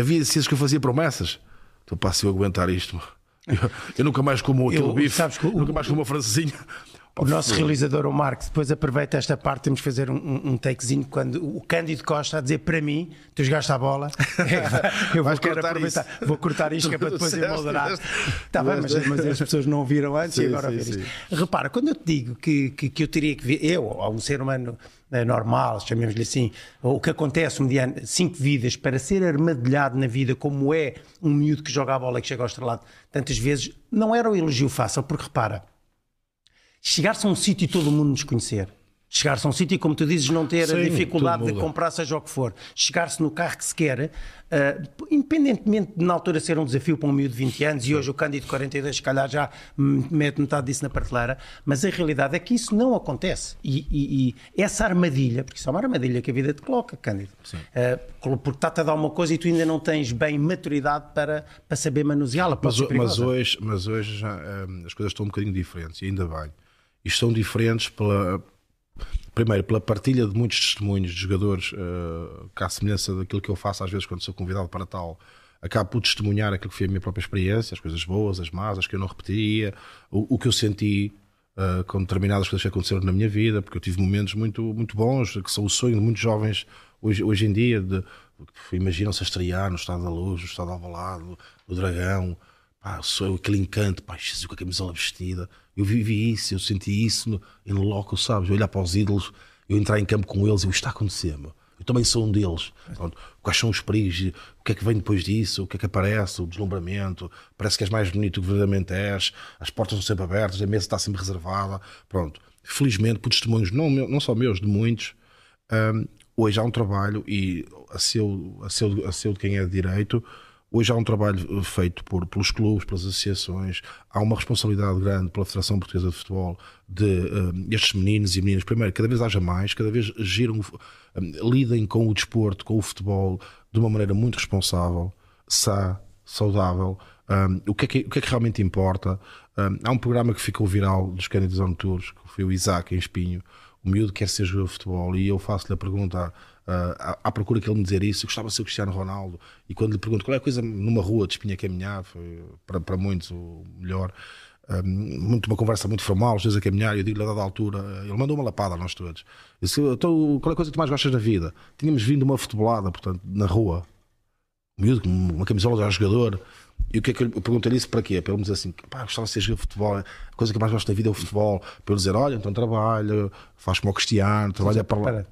Havia exercícios que eu fazia promessas. Então, pá, se eu aguentar isto, [LAUGHS] eu, eu nunca mais como aquele Eu- bife, sabes que o- nunca mais como uma francesinha. O nosso realizador, o Marcos, depois aproveita esta parte, temos que fazer um, um, takezinho quando o Cândido Costa a dizer para mim, tu jogaste a bola, [LAUGHS] eu vou quero aproveitar, isso. vou cortar isto que é para [LAUGHS] depois Disseste, moderar. Está bem, mas, mas as pessoas não ouviram antes e Sim, agora sim, ouvem sim. isto. Repara, quando eu te digo que, que, que eu teria que ver, eu, ou um ser humano eh, normal, chamemos-lhe assim, o que acontece mediante cinco vidas para ser armadilhado na vida, como é um miúdo que joga a bola e que chega ao estrelado tantas vezes, não era um elogio fácil, porque repara, chegar-se a um sítio e todo mundo nos conhecer. Chegar-se a um sítio e, como tu dizes, não ter a Sim, dificuldade de comprar seja o que for. Chegar-se no carro que se quer, ah, independentemente de na altura ser um desafio para um miúdo de 20 anos e hoje o Cândido 42 se calhar já mete metade disso na prateleira, mas a realidade é que isso não acontece. E, e- e essa armadilha, porque isso é uma armadilha que a vida te coloca, Cândido, Ah, porque está-te a dar uma coisa e tu ainda não tens bem maturidade para, para saber manuseá-la. Mas, mas hoje, mas hoje já, hum, as coisas estão um bocadinho diferentes, e ainda bem. E estão diferentes pela. Primeiro, pela partilha de muitos testemunhos de jogadores, uh, que à semelhança daquilo que eu faço às vezes quando sou convidado para tal, acabo por testemunhar aquilo que foi a minha própria experiência, as coisas boas, as más, as que eu não repetia, o, o que eu senti uh, com determinadas coisas que aconteceram na minha vida, porque eu tive momentos muito, muito bons, que são o sonho de muitos jovens hoje, hoje em dia, de, imaginam-se a estrear no Estado da Luz, no Estado de Alvalade, no Dragão, pá, sou aquele encanto, pá, Jesus com a camisola vestida. Eu vivi isso, eu senti isso em loco, sabes? Eu olhar para os ídolos, eu entrar em campo com eles e que está a acontecer, meu? Eu também sou um deles. Pronto, quais são os perigos? O que é que vem depois disso? O que é que aparece? O deslumbramento? Parece que és mais bonito que verdadeiramente és. As portas estão sempre abertas, a mesa está sempre reservada. Pronto. Felizmente, por testemunhos, não, não só meus, de muitos, hum, hoje há um trabalho e a seu, a, seu, a seu de quem é de direito, hoje há um trabalho eh, feito por, pelos clubes, pelas associações, há uma responsabilidade grande pela Federação Portuguesa de Futebol de hum, estes meninos e meninas, primeiro, cada vez haja mais, cada vez giram, hum, lidem com o desporto, com o futebol de uma maneira muito responsável, sã, saudável. hum, o, que é que, o que é que realmente importa? Há um programa que ficou viral dos Candidatos on Tours, que foi o Isaac em Espinho, o miúdo quer ser jogador de futebol e eu faço-lhe a pergunta ah, à, procura que ele me dizer isso, eu gostava de ser o Cristiano Ronaldo e quando lhe pergunto qual é a coisa numa rua de espinha caminhar, foi para, para muitos o melhor ah, muito, uma conversa muito formal, às vezes a caminhar, e eu digo-lhe a dada altura, ele mandou uma lapada a nós todos. Eu disse, então, qual é a coisa que tu mais gostas da vida? Tínhamos vindo uma futebolada, portanto, na rua, um miúdo uma camisola de jogador. E o que é que eu, eu perguntei-lhe isso para quê? Para ele me dizer assim: pá, gostava de ser jogador de futebol, a coisa que eu mais gosto da vida é o futebol. Para eu dizer: olha, então trabalha, faz como o Cristiano, trabalha para lá.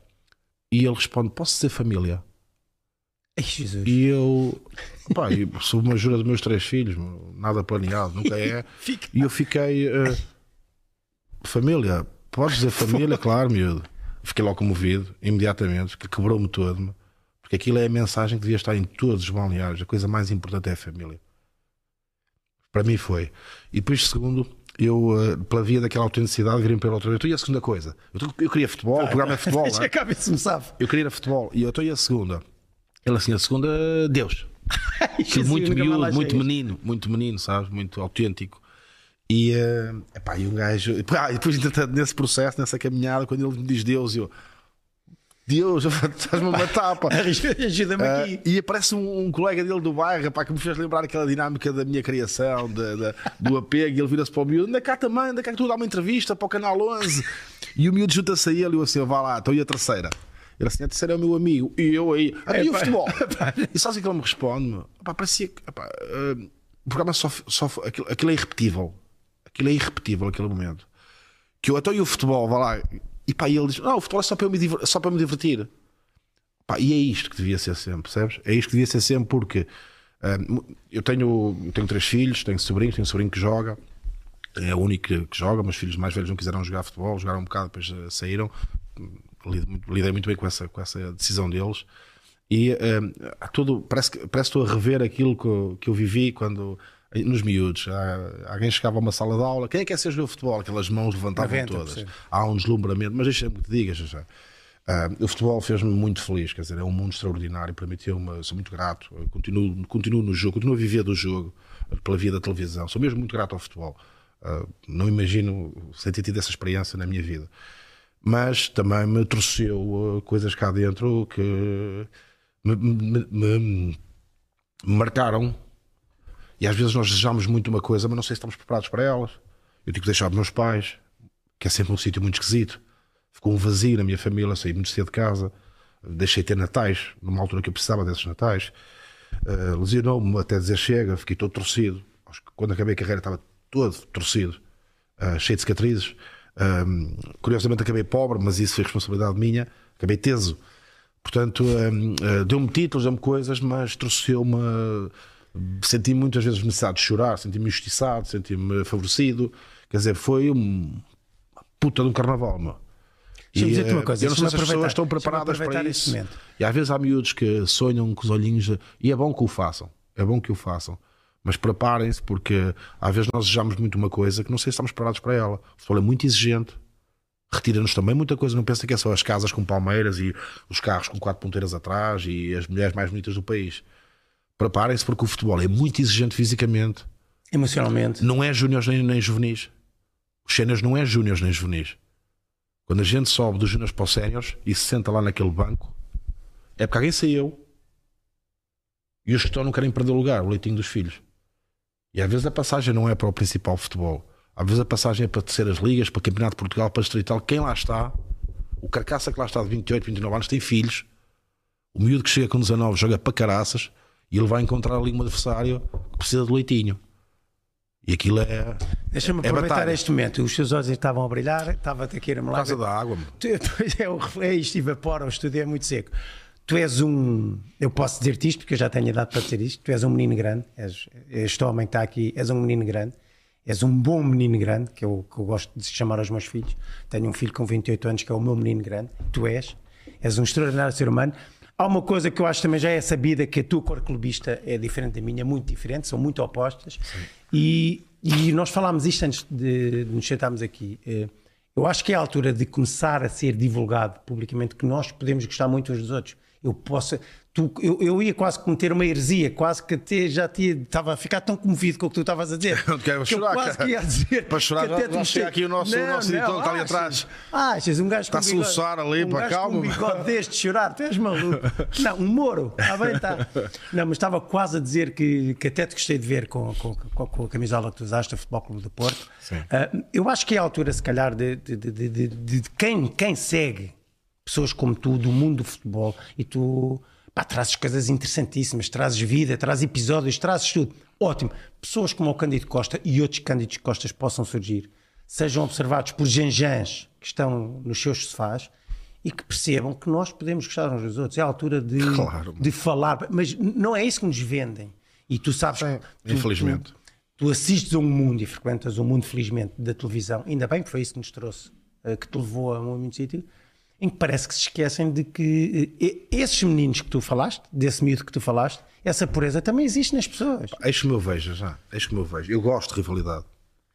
E ele responde: posso ser família? Ai, Jesus. E eu, pá, eu sou uma jura dos meus três filhos, nada planeado, nunca é. [LAUGHS] E eu fiquei: eh, família, podes dizer família? claro, miúdo. Fiquei logo comovido, imediatamente, que quebrou-me todo. porque aquilo é a mensagem que devia estar em todos os balneários. A coisa mais importante é a família. Para mim foi. E depois, segundo, eu, eh, pela via daquela autenticidade, ele outra vez. Então, e a segunda coisa? Eu, eu queria futebol, o programa é futebol. [LAUGHS] É? cá ver se me sabe. Eu queria ir a futebol. E eu estou e a segunda. Ele assim, a segunda, Deus. [LAUGHS] Jesus, muito miúdo, muito menino, muito menino, sabes? Muito autêntico. E, eh, epá, e um gajo. Ah, e depois, entretanto, nesse processo, nessa caminhada, quando ele me diz Deus, eu. Deus, [LAUGHS] estás-me a matar, pá. [LAUGHS] Ajuda-me aqui. e aparece um, um colega dele do bairro pá, que me fez lembrar aquela dinâmica da minha criação, da- da- do [LAUGHS] apego. E ele vira-se para o miúdo: anda cá também, anda cá que tu dá uma entrevista para o canal 11. E o miúdo junta-se a ele e eu assim: vá lá, então e a terceira? Ele assim: a terceira é o meu amigo. E eu aí: ah, e o futebol? E sabes o que ele me responde? meu? Pá, parecia que epá, ah, o programa só, só aquilo, aquilo é irrepetível. Aquilo é irrepetível, aquele momento. Que eu, então e o futebol? Vá lá. E pá, e ele diz: não, o futebol é só para, eu me só para me divertir. Pá, e é isto que devia ser sempre, percebes? É isto que devia ser sempre porque ah, eu, tenho, tenho três filhos, tenho sobrinhos, tenho sobrinho que joga, é o único que, que joga, mas filhos mais velhos não quiseram jogar futebol, jogaram um bocado, depois ah, saíram. Lidei muito bem com essa, com essa decisão deles. E ah, todo, parece, parece que estou a rever aquilo que que eu vivi quando. Nos miúdos, alguém chegava a uma sala de aula, quem é que quer ser jogador de futebol? Aquelas mãos levantavam 90%. todas. Há um deslumbramento, mas deixa-me que te diga, já, já. Ah, o futebol fez-me muito feliz, quer dizer, é um mundo extraordinário, permitiu-me, sou muito grato, continuo, continuo no jogo, continuo a viver do jogo, pela via da televisão, sou mesmo muito grato ao futebol. Ah, não imagino sem ter tido essa experiência na minha vida. Mas também me trouxeu ah, coisas cá dentro que me, me- me- me marcaram. E às vezes nós desejamos muito uma coisa, mas não sei se estamos preparados para elas. Eu tive que deixar os meus pais, que é sempre um sítio muito esquisito. Ficou um vazio na minha família, saí muito cedo de casa, deixei de ter natais, numa altura que eu precisava desses natais. Uh, Lesionou-me até dizer chega, fiquei todo torcido. Acho que quando acabei a carreira estava todo torcido, uh, cheio de cicatrizes. Um, curiosamente acabei pobre, mas isso foi responsabilidade minha. Acabei teso. Portanto, um, uh, deu-me títulos, deu-me coisas, mas trouxe-me. Uh, Senti muitas vezes necessidade de chorar, senti-me injustiçado, senti-me favorecido. Quer dizer, foi um puta de um carnaval, meu. E, dizer-te uma eh, coisa, eu não sei se as pessoas estão preparadas para isso. momento. E às vezes há miúdos que sonham com os olhinhos, e é bom que o façam, é bom que o façam. Mas preparem-se, porque às vezes nós desejamos muito uma coisa que não sei se estamos preparados para ela. O futebol é muito exigente, retira-nos também muita coisa. Não pensa que é só as casas com palmeiras e os carros com quatro ponteiras atrás e as mulheres mais bonitas do país. Preparem-se, porque o futebol é muito exigente fisicamente. Emocionalmente. Não é júniores nem, nem juvenis. Os séniores não é júniores nem juvenis. Quando a gente sobe dos júniores para os séniores e se senta lá naquele banco, é porque alguém saiu e os que estão não querem perder lugar, o leitinho dos filhos. E às vezes a passagem não é para o principal futebol. Às vezes a passagem é para terceiras ligas, para Campeonato de Portugal, para Distrital. Quem lá está, o carcaça que lá está de 28, 29 anos, tem filhos. O miúdo que chega com 19 joga para caraças e ele vai encontrar ali um adversário que precisa de leitinho. E aquilo é. Deixa-me é aproveitar batalha. este momento. Os seus olhos estavam a brilhar, estava-te aqui a Por lá. causa da água. Tu- [LAUGHS] tu- é, é isto, evapora, o estúdio é muito seco. Tu és um. Eu posso dizer-te isto porque eu já tenho idade para dizer isto. Tu és um menino grande. És, este homem que está aqui és um menino grande. És um bom menino grande, que eu, que eu gosto de chamar aos meus filhos. Tenho um filho com 28 anos que é o meu menino grande. Tu és. És um extraordinário ser humano. Há uma coisa que eu acho também já é sabida, que a tua cor clubista é diferente da minha, é muito diferente, são muito opostas. E, e nós falámos isto antes de, de nos sentarmos aqui. Eh, Eu acho que é a altura de começar a ser divulgado publicamente que nós podemos gostar muito uns dos outros. Eu posso. Tu, eu, eu ia quase cometer uma heresia, quase que até já tinha, estava a ficar tão comovido com o que tu estavas a dizer. [LAUGHS] Não te quero que chorar, eu quase cara. que ia dizer. Para chorar, que até já- já chega aqui o nosso- o nosso editor que está ali atrás. Achas um gajo Está com a soluçar ali, um gajo calma, um bigode deste de chorar, tu és maluco. [LAUGHS] Não, um Moro, ah, bem está. Não, mas estava quase a dizer que, que até te gostei de ver com, com, com, com a camisola que tu usaste, o Futebol Clube do Porto. Ah, eu acho que é a altura, se calhar, de, de- de- de quem, quem segue pessoas como tu, do mundo do futebol, e tu pá, trazes coisas interessantíssimas, trazes vida, trazes episódios, trazes tudo. Ótimo. Pessoas como o Cândido Costa e outros Cândidos Costas possam surgir, sejam observados por genjãs que estão nos seus sofás e que percebam que nós podemos gostar uns dos outros. É a altura de, Claro. de falar, mas não é isso que nos vendem. E tu sabes Sim, tu- infelizmente. tu- tu assistes a um mundo e frequentas um mundo, felizmente, da televisão, ainda bem que foi isso que nos trouxe, eh, que te levou a um muito sítio, em que parece que se esquecem de que eh, e- esses meninos que tu falaste, desse miúdo que tu falaste, essa pureza também existe nas pessoas. Eis como eu vejo já. Eis como eu vejo. Eu gosto de rivalidade.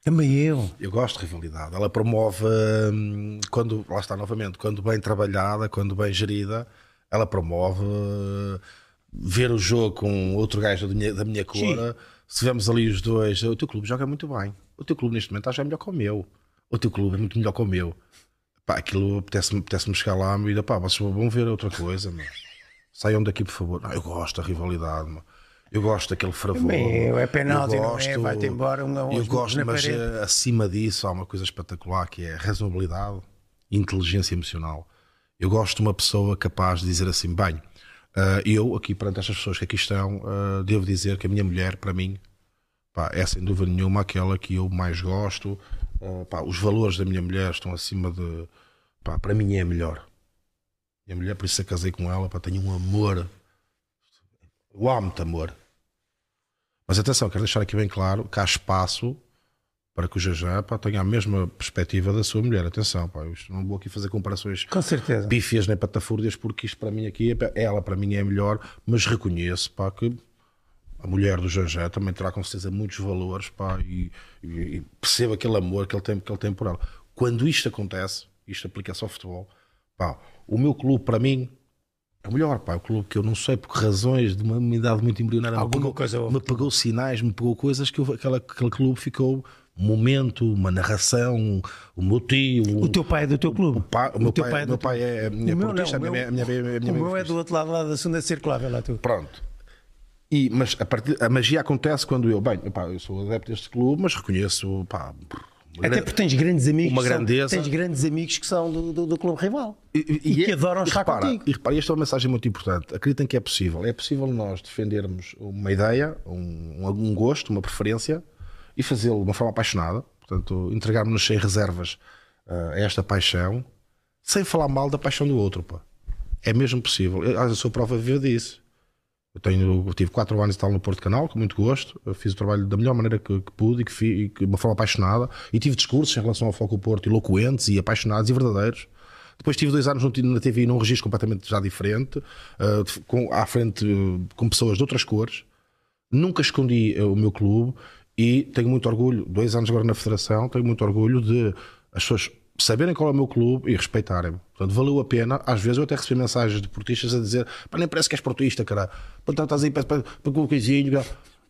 Também eu. Eu gosto de rivalidade. Ela promove, hum, quando, lá está novamente, quando bem trabalhada, quando bem gerida, ela promove uh, ver o jogo com outro gajo da minha, da minha cor. Sim. Se vemos ali os dois, o teu clube joga muito bem. O teu clube neste momento está já melhor que o meu. O teu clube é muito melhor que o meu. Pá, aquilo apetece-me apetece chegar lá e dizer, pá, vocês vão ver outra coisa, meu. Saiam daqui, por favor. Não, eu gosto da rivalidade, meu. Eu gosto daquele fervor. Meu, é penalti, Eu não é? gosto- Vai-te embora um a um Eu gosto, mas parede. eh, acima disso há uma coisa espetacular que é razoabilidade e inteligência emocional. Eu gosto de uma pessoa capaz de dizer assim: bem, eh, eu aqui perante estas pessoas que aqui estão, eh, devo dizer que a minha mulher, para mim, pá, é sem dúvida nenhuma aquela que eu mais gosto. Eh, pá, os valores da minha mulher estão acima de. Pá, para mim é a melhor. Minha mulher, por isso eu casei com ela, pá, tenho um amor. Eu amo-te, amor. Mas atenção, quero deixar aqui bem claro que há espaço para que o Jajá pá, tenha a mesma perspectiva da sua mulher. Atenção, pá, não vou aqui fazer comparações Com certeza. pífias nem patafúrdias, porque isto para mim aqui, é- ela para mim é melhor, mas reconheço pá, que a mulher do Jajá também terá com certeza muitos valores pá, e, e, e percebo aquele amor que ele, tem, que ele tem por ela. Quando isto acontece, isto aplica-se ao futebol, pá, o meu clube para mim é o melhor, pá, é o clube que eu não sei por razões de uma idade muito embrionária me pegou- coisa me pegou sinais, me pegou coisas que eu- aquela, aquele clube ficou um momento, uma narração, o meu tio, O teu pai é do teu clube. o pai- o meu teu pai, é meu pai é, é minha O meu portista, não, a o minha, meu- a minha, a minha, a minha O meu é do outro lado lá da segunda circular, vê lá tu. Pronto. E, mas a, partir, a magia acontece quando eu, bem, pá, eu sou adepto deste clube, mas reconheço, pá, Até porque tens grandes amigos. uma que são- grandeza. tens grandes amigos que são do, do, do clube rival. E, E que é- adoram estar repara, contigo. E repara, esta é uma mensagem muito importante. Acreditem que é possível. É possível nós defendermos uma ideia, um, um gosto, uma preferência e fazê-lo de uma forma apaixonada. Portanto, entregarmos-nos sem reservas ah, a esta paixão, sem falar mal da paixão do outro. Pá. É mesmo possível. Eu, eu sou prova viva disso. Eu, tenho, eu tive quatro anos e tal no Porto Canal, com muito gosto. Eu fiz o trabalho da melhor maneira que, que pude e que fiz, de uma forma apaixonada. E tive discursos em relação ao Foco Porto eloquentes e apaixonados e verdadeiros. Depois tive dois anos no- na TV num registro completamente já diferente, de- com, à frente ah, com pessoas de outras cores. Nunca escondi ah, o meu clube e tenho muito orgulho, dois anos agora na Federação, tenho muito orgulho de as pessoas saberem qual é o meu clube e respeitarem-me. Portanto, valeu a pena. Às vezes eu até recebi mensagens de portistas a dizer: pá, nem parece que és portista, cara. Tá- estás aí para, para, para o coisinho.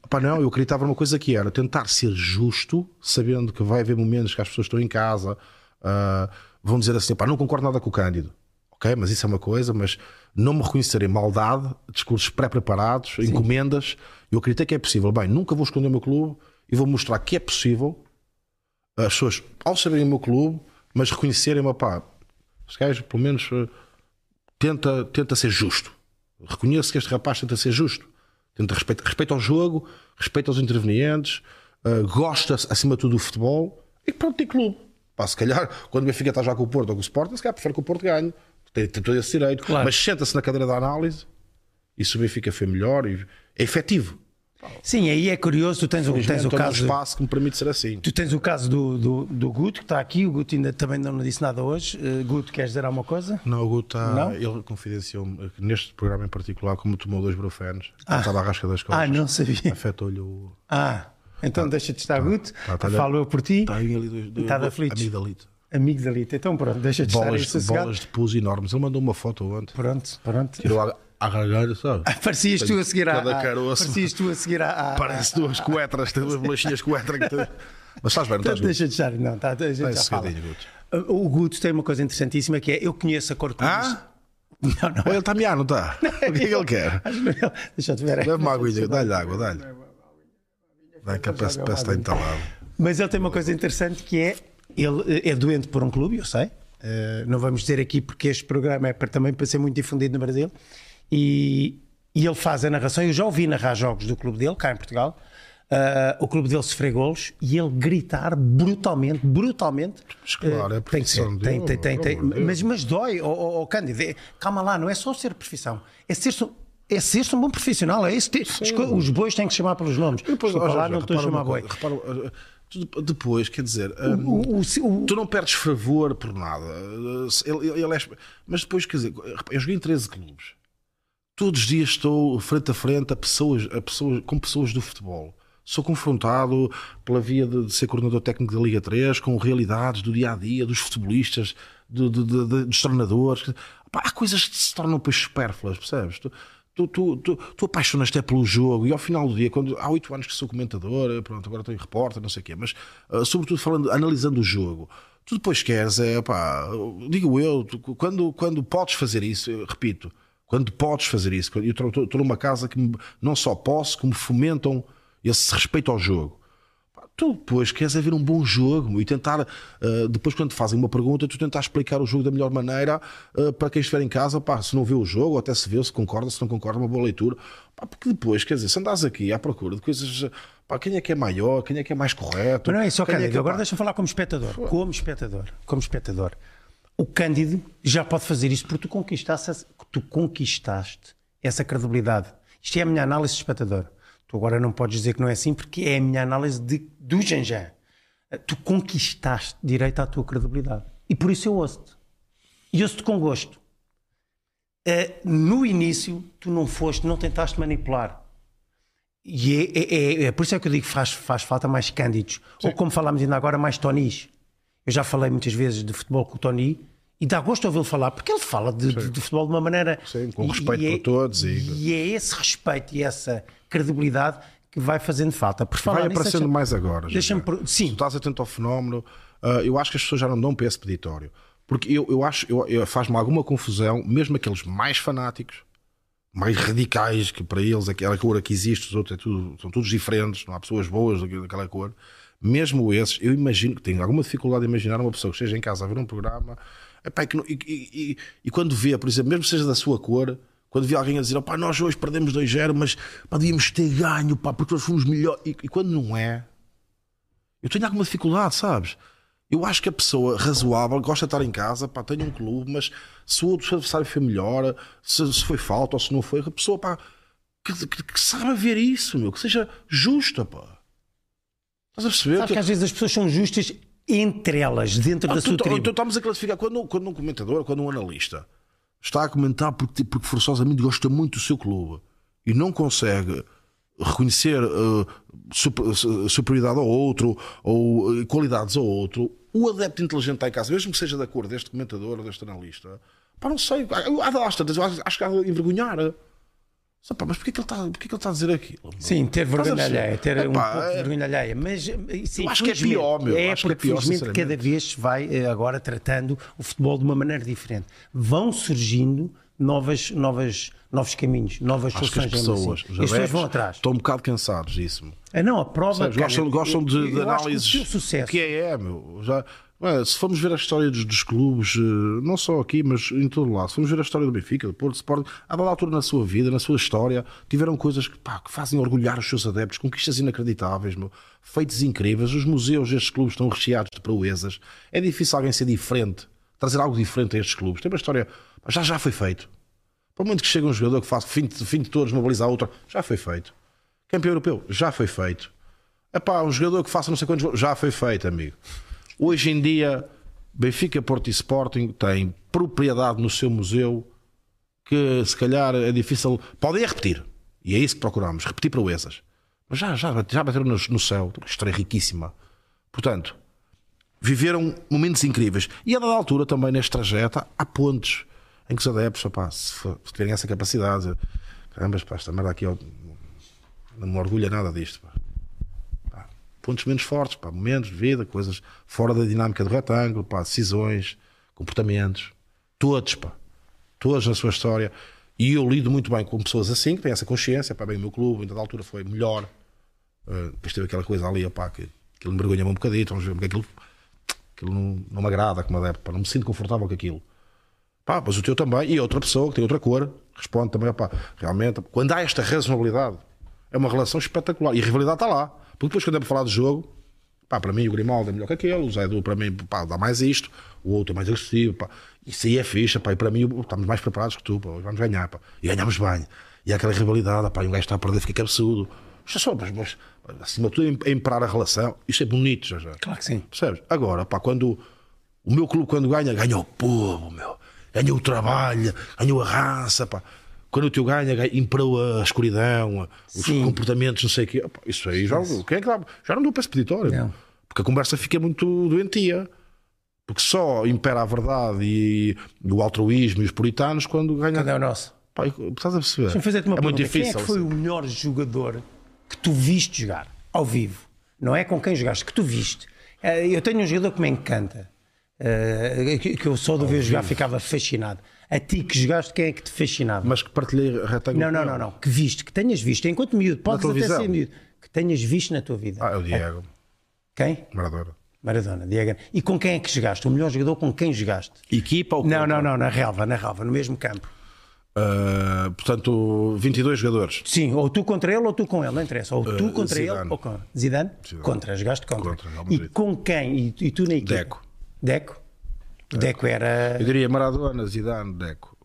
Pá, não, eu acreditava numa coisa que era tentar ser justo, sabendo que vai haver momentos que as pessoas estão em casa, ah, vão dizer assim: pá, não concordo nada com o Cândido. Ok, mas isso é uma coisa, mas não me reconhecerem maldade, discursos pré-preparados, encomendas. Eu acreditei que é possível. Bem, nunca vou esconder o meu clube e vou mostrar que é possível as pessoas, ao saberem o meu clube, mas reconhecerem-me, pá, este gajo, pelo menos, eh, tenta, tenta ser justo. Reconheço que este rapaz tenta ser justo. Tenta respeito, respeito ao jogo, respeito aos intervenientes, eh, gosta, acima de tudo, do futebol e pronto, tem clube. Pá, se calhar, quando o Benfica está já com o Porto ou com o Sporting, se calhar prefere que o Porto ganhe. Tem, tem todo esse direito. Claro. Mas senta-se na cadeira da análise e se o Benfica foi melhor, e é efetivo. Sim, aí é curioso, tu tens, o, tens o caso. espaço que me permite ser assim. Tu tens o caso do, do, do Guto, que está aqui. O Guto ainda também não disse nada hoje. Uh, Guto, queres dizer alguma coisa? Não, o Guto está. Não? Ele confidenciou-me neste programa em particular, como tomou dois brufenos, estava à rasca das costas. Ah, não sabia. Afetou-lhe o. Ah, então deixa de estar, Guto. tá, tá, Falo eu por ti. Está ali dois. dois Está de aflitos. amigdalito. Amigos ali. Então pronto, deixa de estar aí Bolas, sossegado. bolas de pus enormes. Ele mandou uma foto ontem. Pronto, pronto. Tirou a, a gargalha, sabe? [LAUGHS] Parecias tu a seguir à. Cada à- caroço. Parecias tu a seguir à. Parece duas coetras, tem duas bolachinhas coetra. que Mas estás bem, não Então estás bem? deixa de estar, não, tá, a gente Está já fala. O Guto tem uma coisa interessantíssima que é eu conheço a cor que Ah? [LAUGHS] Não, não. Olha, ele está a miar, não está? [LAUGHS] O que é que ele quer? Deixa eu te ver. Deve uma aguinha, dá-lhe água, dá-lhe. Dá que parece que está entalado. Mas ele tem uma coisa interessante que é ele é doente por um clube, eu sei. Eh, não vamos dizer aqui porque este programa é para, também para ser muito difundido no Brasil. E, e ele faz a narração. Eu já ouvi narrar jogos do clube dele, cá em Portugal. Eh, o clube dele sofrer golos e ele gritar brutalmente, brutalmente. Mas claro, é Eh, tem que ser. profissão Tem, dele, tem, tem, tem. Deus. mas, mas dói, oh, oh, Cândido. é- calma lá, não é só ser profissão, é ser-se é ser um bom profissional. É isso, os bois têm que chamar pelos nomes. Depois, Desculpa ó, lá, não estou a chamar boi. repara, uh, depois, quer dizer, O- o- o- tu não perdes favor por nada. Uh, Ele, ele é- mas depois, quer dizer, eu joguei em 13 clubes. Todos os dias estou frente a frente a pessoas, a pessoas, com pessoas do futebol. sou confrontado pela via de, de ser coordenador técnico da Liga 3 com realidades do dia a dia, dos futebolistas, de, de, de, dos treinadores. Há coisas que se tornam depois supérfluas, percebes? Tu, tu, tu, tu, tu apaixonas-te é pelo jogo e ao final do dia, quando há oito anos que sou comentador, pronto, agora estou em repórter, não sei o quê, mas uh, sobretudo falando, analisando o jogo, tu depois queres, é pá, digo eu, tu, quando, quando podes fazer isso, eu repito, quando podes fazer isso, eu estou numa casa que não só posso, como fomentam esse respeito ao jogo tu depois queres é ver um bom jogo e tentar, uh, depois quando te fazem uma pergunta, tu tentar explicar o jogo da melhor maneira uh, para quem estiver em casa, pá, se não vê o jogo, ou até se vê, se concorda, se não concorda, uma boa leitura, pá, porque depois, quer dizer, se andas aqui à procura de coisas, pá, quem é que é maior, quem é que é mais correto. Mas não é só Cândido, é que, agora deixa-me falar como espectador, como espectador, como espectador. O Cândido já pode fazer isso porque tu conquistaste, tu conquistaste essa credibilidade. Isto é a minha análise de espectador. Tu agora não podes dizer que não é assim, porque é a minha análise de, do Janjan. Tu conquistaste direito à tua credibilidade. E por isso eu ouço-te. E ouço-te com gosto. Uh, no início, tu não foste, não tentaste manipular. E é, é, é, é por isso é que eu digo que faz, faz falta mais cândidos. Sim. Ou como falámos ainda agora, mais Tonis. Eu já falei muitas vezes de futebol com o Tony e dá gosto ouvi-lo falar, porque ele fala de, de, de, futebol de uma maneira. Sim, com respeito e, por todos. E... e é esse respeito e essa credibilidade que vai fazendo falta. Por falar vai aparecendo deixa... mais agora. Deixa-me. Sim. Se estás atento ao fenómeno, uh, eu acho que as pessoas já não dão para esse peditório. Porque eu, eu acho, eu, eu faz-me alguma confusão, mesmo aqueles mais fanáticos, mais radicais, que para eles aquela cor que existe, os outros é tudo, são todos diferentes, não há pessoas boas daquela cor. Mesmo esses, eu imagino que tenho alguma dificuldade de imaginar uma pessoa que esteja em casa a ver um programa epá, que, e, e, e, quando vê, por exemplo, mesmo que seja da sua cor, quando vê alguém a dizer, pá, nós hoje perdemos 2-0, mas pá, devíamos ter ganho, pá, porque nós fomos melhor. E, e, quando não é, eu tenho alguma dificuldade, sabes? Eu acho que a pessoa razoável gosta de estar em casa, pá, tem um clube, mas se o outro adversário foi melhor, se, se foi falta ou se não foi, a pessoa, pá, que, que, que saiba ver isso, meu, que seja justa, pá. Estás a perceber? Sabes que às vezes as pessoas são justas entre elas, dentro ah, da tu, sua tu, tribo. Então estamos a classificar quando, quando um comentador, quando um analista está a comentar porque, porque forçosamente gosta muito do seu clube e não consegue reconhecer uh, superioridade ao outro ou uh, qualidades ao outro, o adepto inteligente está em casa, mesmo que seja da cor deste comentador ou deste analista, pá, não sei, há de acho que há de envergonhar. Só, pá, mas porquê que, ele está, porquê que ele está a dizer aquilo? Sim, ter vergonha alheia, ter Epá, um pouco de é- vergonha alheia. Mas sim, acho que é pior, meu. É acho porque, que é pior, cada vez vai eh, agora tratando o futebol de uma maneira diferente. Vão surgindo novas, novas, novos caminhos, novas acho soluções. Que as pessoas, assim. as pessoas vão atrás. Estão um bocado cansados disso. É, não, a prova. Sabes, gostam, gostam de, de análises. Que o sucesso. que é, é, meu. Já, se formos ver a história dos, dos, clubes, eh, não só aqui, mas em todo lado, se formos ver a história do Benfica, do Porto, Sporting, a dada altura na sua vida, na sua história, tiveram coisas que, pá, que fazem orgulhar os seus adeptos, conquistas inacreditáveis, meu, feitos incríveis. Os museus destes clubes estão recheados de proezas. É difícil alguém ser diferente, trazer algo diferente a estes clubes. Tem uma história, já já foi feito. Para o momento que chega um jogador que faz fim de, fim de todos, mobiliza a outra, já foi feito. Campeão europeu, já foi feito. É pá, um jogador que faça não sei quantos, já foi feito, amigo. Hoje em dia, Benfica, Porto e Sporting têm propriedade no seu museu que se calhar é difícil. Podem repetir. E é isso que procuramos, repetir proezas. Mas já, já, já bateram no, no céu. História riquíssima. Portanto, viveram momentos incríveis. E a dada altura, também neste trajeto, há pontos em que os adeptos, opá, se, se tiverem essa capacidade, caramba, pá, esta merda aqui não me orgulha nada disto. Pá pontos menos fortes, pá, momentos de vida, coisas fora da dinâmica do retângulo, pá, decisões, comportamentos, todos, pá, todos na sua história. E eu lido muito bem com pessoas assim, que têm essa consciência, pá, bem, o meu clube, ainda da altura foi melhor. Uh, depois teve aquela coisa ali, pá, que aquilo me vergonha um bocadito, vamos ver, porque aquilo, aquilo não, não me agrada como adepto, pá, não me sinto confortável com aquilo. Pá, mas o teu também, e outra pessoa que tem outra cor, responde também, pá, realmente, quando há esta razonabilidade, é uma relação espetacular. E a rivalidade está lá. Porque depois, quando é para falar de jogo, pá, para mim o Grimaldo é melhor que aquele, o Zé Edu para mim pá, dá mais isto, o outro é mais agressivo, pá. Isso aí é ficha, pá, e para mim estamos mais preparados que tu, pá, vamos ganhar, pá. E ganhamos bem. E há aquela rivalidade, pá, e um gajo está a perder, fica absurdo. Isto é só, mas, mas acima de tudo, é imperar a relação, isto é bonito, já já. Claro que sim. Percebes? Agora, pá, quando o meu clube, quando ganha, ganha o povo, meu. Ganha o trabalho, ganha a raça, pá. Quando o teu ganha, ganha imperou a escuridão, os Sim. comportamentos, não sei o quê. Opa, Isso aí já, quem é que dá? já não deu para esse peditório. Não. Porque a conversa fica muito doentia. Porque só impera a verdade e o altruísmo e os puritanos quando ganha. Cadê o nosso? Pá, estás a perceber? É muito pergunta. difícil. Quem é que foi assim. o melhor jogador que tu viste jogar ao vivo? Não é com quem jogaste, que tu viste. Eh, Eu tenho um jogador que me encanta, eh, que que eu só de ver jogar ficava fascinado. A ti que jogaste, quem é que te fascinava? Mas que partilhei retângulo. Não, não, não, não. Que viste, que tenhas visto, enquanto miúdo, podes até ser miúdo, que tenhas visto na tua vida. Ah, é o Diego. Quem? Maradona. Maradona, Diego. E com quem é que jogaste? O melhor jogador com quem jogaste? Equipa ou Não, não, não, na relva, na relva, no mesmo campo. Ah, portanto, 22 jogadores. Sim, ou tu contra ele ou tu com ele, não interessa. Ou tu Uh, contra Zidane. ele ou com Zidane? Zidane. Contra, jogaste contra. Contra, e com quem? E, e tu na equipa? Deco. Deco? O Deco era. Eu diria Maradona, Zidane, Deco.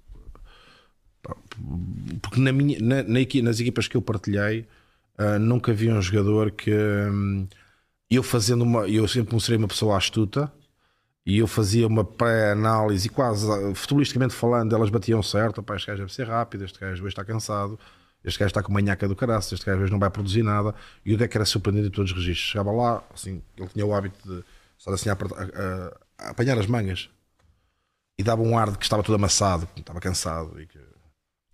Porque na minha, na, na nas equipas que eu partilhei, ah, nunca vi um jogador que hum, eu fazendo uma. Eu sempre mostrei uma pessoa astuta e eu fazia uma pré-análise quase ah, futebolisticamente falando, elas batiam certo. Pá, este gajo deve ser rápido, este gajo hoje está cansado. Este gajo está com manhaca do caraças, este gajo hoje não vai produzir nada. E o Deco era surpreendido em todos os registros. Chegava lá, assim, ele tinha o hábito de estar assim a- a- a apanhar as mangas e dava um ar de que estava todo amassado, que estava cansado. E, que...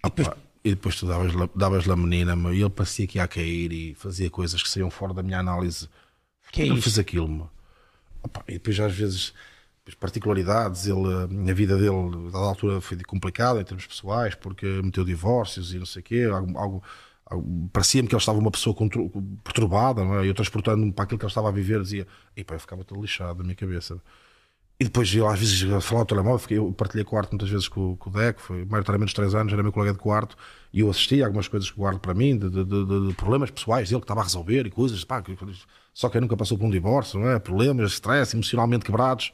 Opa, e depois tu davas-lhe davas a menina meu, e ele parecia que ia a cair e fazia coisas que saíam fora da minha análise. Que é ele isto? fez aquilo. meu. Opa, e depois às vezes depois particularidades, ele, a vida dele a dada altura foi complicada em termos pessoais, porque meteu divórcios e não sei o quê, algo, algo- parecia-me que ele estava uma pessoa perturbada, não é? eu transportando-me para aquilo que ele estava a viver, dizia, e pá, eu ficava todo lixado da minha cabeça. E depois eu às vezes a falar ao telemóvel, eu partilhei quarto muitas vezes com, com o Deco, foi maioritariamente uns três anos, era meu colega de quarto, e eu assistia algumas coisas que guardo para mim, de, de- de- de problemas pessoais dele que estava a resolver e coisas, pá, que- só quem nunca passou por um divórcio, não é? Problemas, stress, emocionalmente quebrados.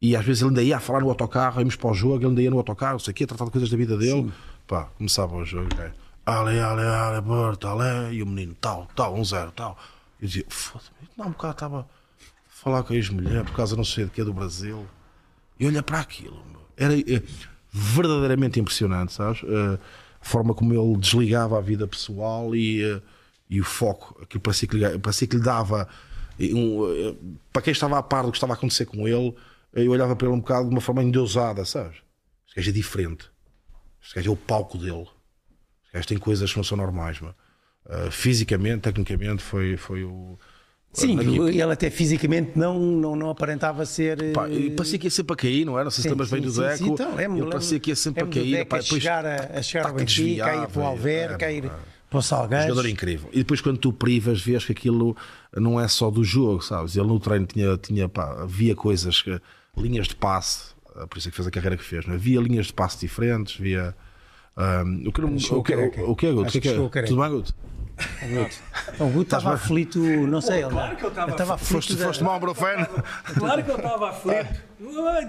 E às vezes ele ainda ia a falar no autocarro, íamos para o jogo, ele ainda ia no autocarro, não sei o quê, a tratar de coisas da vida dele. Pá, começava o jogo, é, ale, ale, ale, Berta, ale, e o menino, tal, tal, um zero, tal. Eu dizia, foda-se, não, um bocado estava falar com a ex-mulher por causa não sei de que do Brasil. E olha para aquilo, era eh, verdadeiramente impressionante, sabes? Eh, a forma como ele desligava a vida pessoal e, eh, e o foco, aquilo parecia que lhe, parecia que lhe dava. eh, um, para quem estava a par do que estava a acontecer com ele, eu olhava para ele um bocado de uma forma endeusada, sabes? Este gajo é diferente. Este gajo é o palco dele. Este gajo tem coisas que não são normais, meu. Eh, fisicamente, tecnicamente, foi, foi o. Sim, ele até fisicamente não, não, não aparentava ser. eh, Pá, e parecia que ia sempre a cair, não era? Não sei se lembras bem do Deco. sim, então, ele lembro- parecia que ia sempre a cair. Pá, a chegar a, a chegar ao Benfica, a ir desviava, para o Alver, é, cair para o Salgueiros. Jogador incrível. E depois, quando tu privas, vês que aquilo não é só do jogo, sabes? Ele no treino tinha, tinha pá, havia coisas, que, linhas de passe, ah, por isso é que fez a carreira que fez, não é? havia linhas de passe diferentes, havia. ah, o que não- Chegou o que- o- é, Guto? O que é? careca. Tudo bem, Guto? Então, o Guto estava aflito, não sei. claro que eu estava estava aflito. Foste, da- foste um brofeno? [LAUGHS] Claro que eu tava aflito.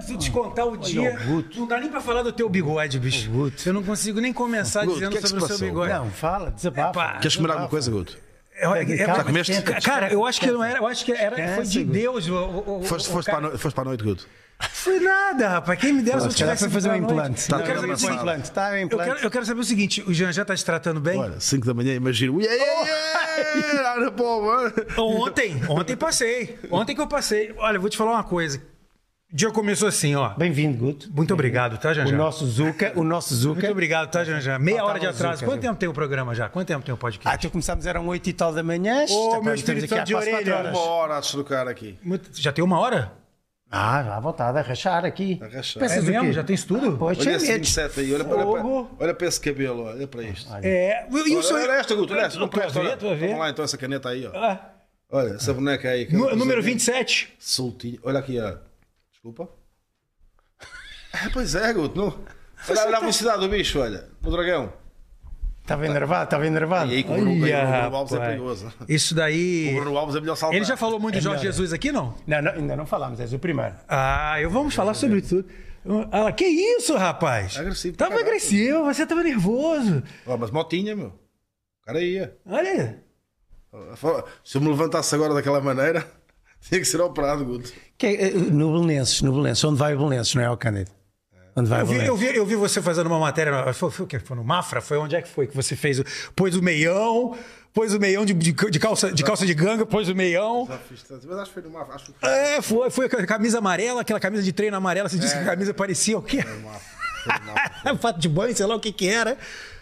Se eu descontar o dia, o Guto. não dá nem pra falar do teu bigode, bicho. Eu não consigo nem começar Guto, dizendo o que é que sobre o se seu bigode. Não, fala, desabafa. Epá, Queres comer alguma coisa, Guto? Eu- eu- eu- Já comeste? Cara, eu acho que não era, eu acho que era, foi de Guto. Deus. o- o- o- Foste, o para foste para a noite, Guto? Foi nada, rapaz. Quem me dera se eu Se tivesse foi fazer um implante. Tá eu, quero saber o seguinte, implante. Está bem eu, implante. quero, eu quero saber o seguinte: o Jean já tá te tratando bem? Olha, 5 da manhã, imagina. Yeah, yeah, yeah. Ontem, ontem passei. Ontem que eu passei. Olha, eu vou te falar uma coisa. O dia começou assim, ó. Bem-vindo, Guto. Muito obrigado, tá, O Janjan? nosso Zuca, o nosso Zuca. Muito obrigado, tá, Janjan? Meia Faltava hora de o atraso. Quanto tempo tem o programa já? Quanto tempo tem o Ah, podcast? então começámos, eram 8 e tal da manhã. Ô, Estamos meu aqui Espírito de orelha. horas. Uma hora a deslocar aqui. Muito- Já tem uma hora? Ah, já vontade, a rachar aqui. A rachar. Pensas É o mesmo? quê? Já tem isso tudo? Ah, pois, Olha esse medos. 27 aí, olha, olha, para, Fogo. olha para esse cabelo, olha para isto. É. E o Olha, seu. olha esta, Guto, olha esta, não presta, olha. Toma lá então essa caneta aí, ó. Ah, Olha, essa boneca aí. coisa número aí. 27. Soltinho. Olha aqui, ó. Desculpa. [LAUGHS] É, pois é, Guto. Não... Olha, olha a velocidade do bicho, olha. No dragão. Estava enervado, estava enervado. E aí com o Bruno, aí, Olha, o Bruno Alves é perigoso. Isso daí. O Bruno Alves é melhor saltar. Ele já falou muito de Jorge melhor. Jesus aqui, não? Não, não, ainda não falámos, és o primeiro. Ah, eu vamos falar sobre tudo. Ah, que isso, rapaz? Agressivo Tava caralho. agressivo, você tava nervoso. Ó, mas motinha, meu. O cara ia. Olha. Se eu me levantasse agora daquela maneira, [LAUGHS] tinha que ser operado, Guto. Que é, eh, no Belenenses, no Belenenses, onde vai o Belenenses, não é, o Cândido? Onde vai Eu vi, eu, vi, eu vi você fazendo uma matéria. Foi, foi o quê? Foi no Mafra? Foi onde é que foi que você fez? o- Pôs o meião, pôs o meião de, de, de calça, de calça de ganga, pôs o meião. Mas acho que foi numa. Acho que É, foi, foi a camisa amarela, aquela camisa de treino amarela. Você disse que a camisa parecia o quê? Um [LAUGHS] fato de banho, sei lá o que que era.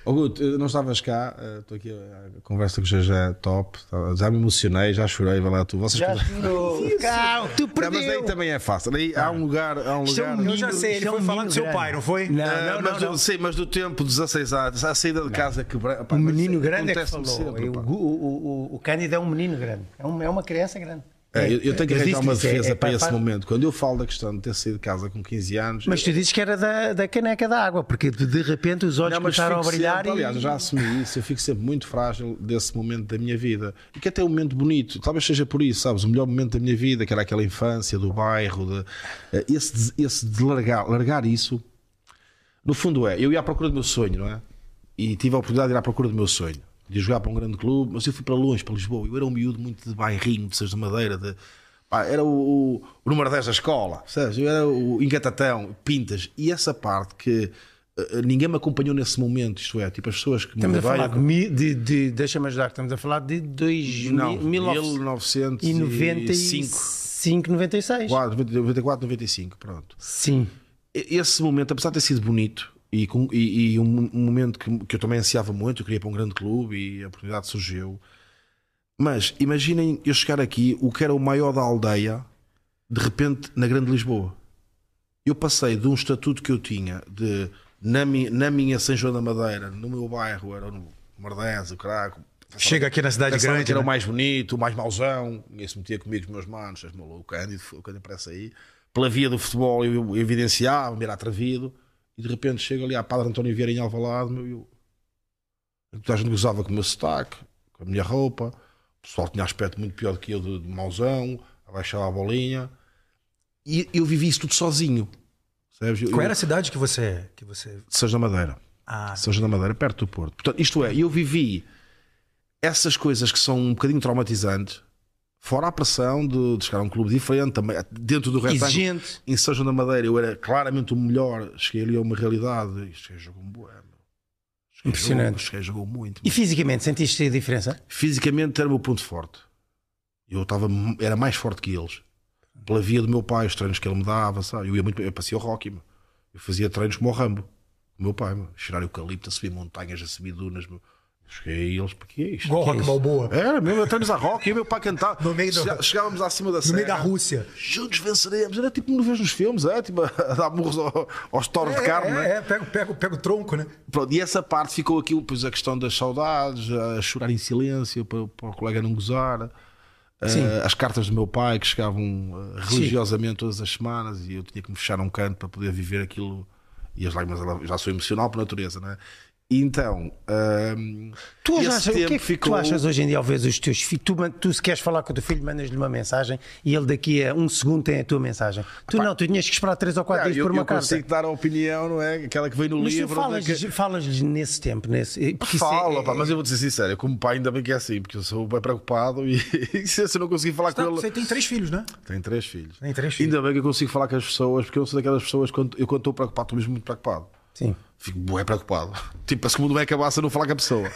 Eu não estavas cá, eh, estou aqui a conversa com o GG top, tá- já me emocionei, já chorei, vai lá tu. Vocês Já chorou. [LAUGHS] Calma, tu Não, mas perdeu. aí também é fácil. Aí há um lugar. Há um é um lugar Eu já sei, ele é foi falar do seu pai, não foi? Não, não, mas, não. Sim, mas do tempo, 16 anos, a saída de casa pá, Um menino grande é que falou. sempre, o, o, o, o Cândido é um menino grande. É, é uma criança grande. É, eu, eu tenho que arranjar uma é- defesa é para para- esse momento. Quando eu falo da questão de ter saído de casa com 15 anos. Mas tu dizes que era da, da caneca da água, porque de, de repente os olhos Não, começaram a brilhar sempre, e... aliás, eu já assumi isso, eu fico sempre muito frágil desse momento da minha vida. E que até é um momento bonito, talvez seja por isso, sabes? O melhor momento da minha vida, que era aquela infância do bairro, de, eh, esse, esse de largar, largar isso, no fundo é, eu ia à procura do meu sonho, não é? E tive a oportunidade de ir à procura do meu sonho, de jogar para um grande clube, mas eu fui para longe, para Lisboa. Eu era um miúdo muito de bairrinho, de Seis de Madeira, de, pá, era o, o, número 10 da escola, sabes? Eu era o engatatão, pintas, e essa parte que eh, ninguém me acompanhou nesse momento, isto é, tipo as pessoas que Estamos me a falar de, de, de deixa-me ajudar, estamos a falar de dois, Não, mil, 1995. 1995, 96. 94, 95, pronto. Sim. Esse momento, apesar de ter sido bonito e, com- e- e um, um momento que, que eu também ansiava muito, eu queria ir para um grande clube e a oportunidade surgiu. Mas imaginem eu chegar aqui, o que era o maior da aldeia, de repente na Grande Lisboa. Eu passei de um estatuto que eu tinha de na, mi, na minha São João da Madeira, no meu bairro, era no Mardés, o Craco. Chega aqui na cidade grande. que era né? o mais bonito, o mais mauzão. Ninguém se metia comigo, os meus manos, és maluco, o Cândido, o Cândido parece aí. Pela via do futebol eu evidenciava, me era atrevido. E de repente chego ali à Padre António Vieira em Alvalade, meu, eu... Toda a gente gozava com o meu sotaque, com a minha roupa. O pessoal tinha aspecto muito pior do que eu, de, de mauzão, abaixava a bolinha. E eu vivi isso tudo sozinho. Sabes? Eu- Qual era eu- a cidade que você. Que você... São da Madeira. Ah, São João da Madeira, perto do Porto. Portanto, isto é, eu vivi essas coisas que são um bocadinho traumatizantes, fora a pressão de, de chegar a um clube diferente, também, dentro do retângulo. Exigente. Em João da Madeira eu era claramente o melhor, cheguei ali a uma realidade. Isto um bué, meu. Cheguei, Impressionante. Jogou, jogou muito. E fisicamente, sentiste a diferença? Fisicamente era o meu ponto forte. Eu estava, era mais forte que eles. Pela via do meu pai, os treinos que ele me dava, sabe? Eu ia muito, eu passei o Rocky, meu. eu fazia treinos como o Rambo. O meu pai, meu. cheirar eucalipto, a subir montanhas, a subir dunas. Meu. Cheguei a eles, porque é é Rock isto? Balboa. Era mesmo, treinos a rock, e o meu pai cantava. No meio Chega- Chegávamos acima da No serra. meio da Rússia. Juntos venceremos. Era tipo, não vejo nos filmes, é? Tipo, [LAUGHS] a dar burros ao- aos toros de carne, é, não é? é, pega, pega, pega o tronco, né? Pronto, e essa parte ficou aqui, depois a questão das saudades, a chorar em silêncio para, para o colega não gozar. Sim. Eh, as cartas do meu pai que chegavam eh, religiosamente todas as semanas e eu tinha que me fechar num canto para poder viver aquilo. E as lágrimas, já sou emocional por natureza, não é? E então, Tu achas, o que é que ficou- tu achas hoje em dia ao ver os teus filhos? Tu, tu se queres falar com o teu filho, mandas-lhe uma mensagem e ele daqui a um segundo tem a tua mensagem. Tu não, tu tinhas que esperar 3 ou 4 Ah, dias eu, por uma eu carta. consigo dar a opinião, não é? Aquela que vem no Mas tu livro. falas-lhes que- falas nesse tempo, nesse, porque isso Fala, é- pá, mas eu vou dizer sincero, eu como pai ainda bem que é assim, porque eu sou bem preocupado e, [LAUGHS] se eu não conseguir falar com Tá, ele. Você tem três filhos, né? Tem três filhos. Tem três filhos. Ainda bem que eu consigo falar com as pessoas, porque eu sou daquelas pessoas, quando, eu quando estou preocupado, estou mesmo muito preocupado. Sim. Fico bué preocupado. [LAUGHS] Tipo, parece que o mundo vai acabar se eu não falar com a pessoa.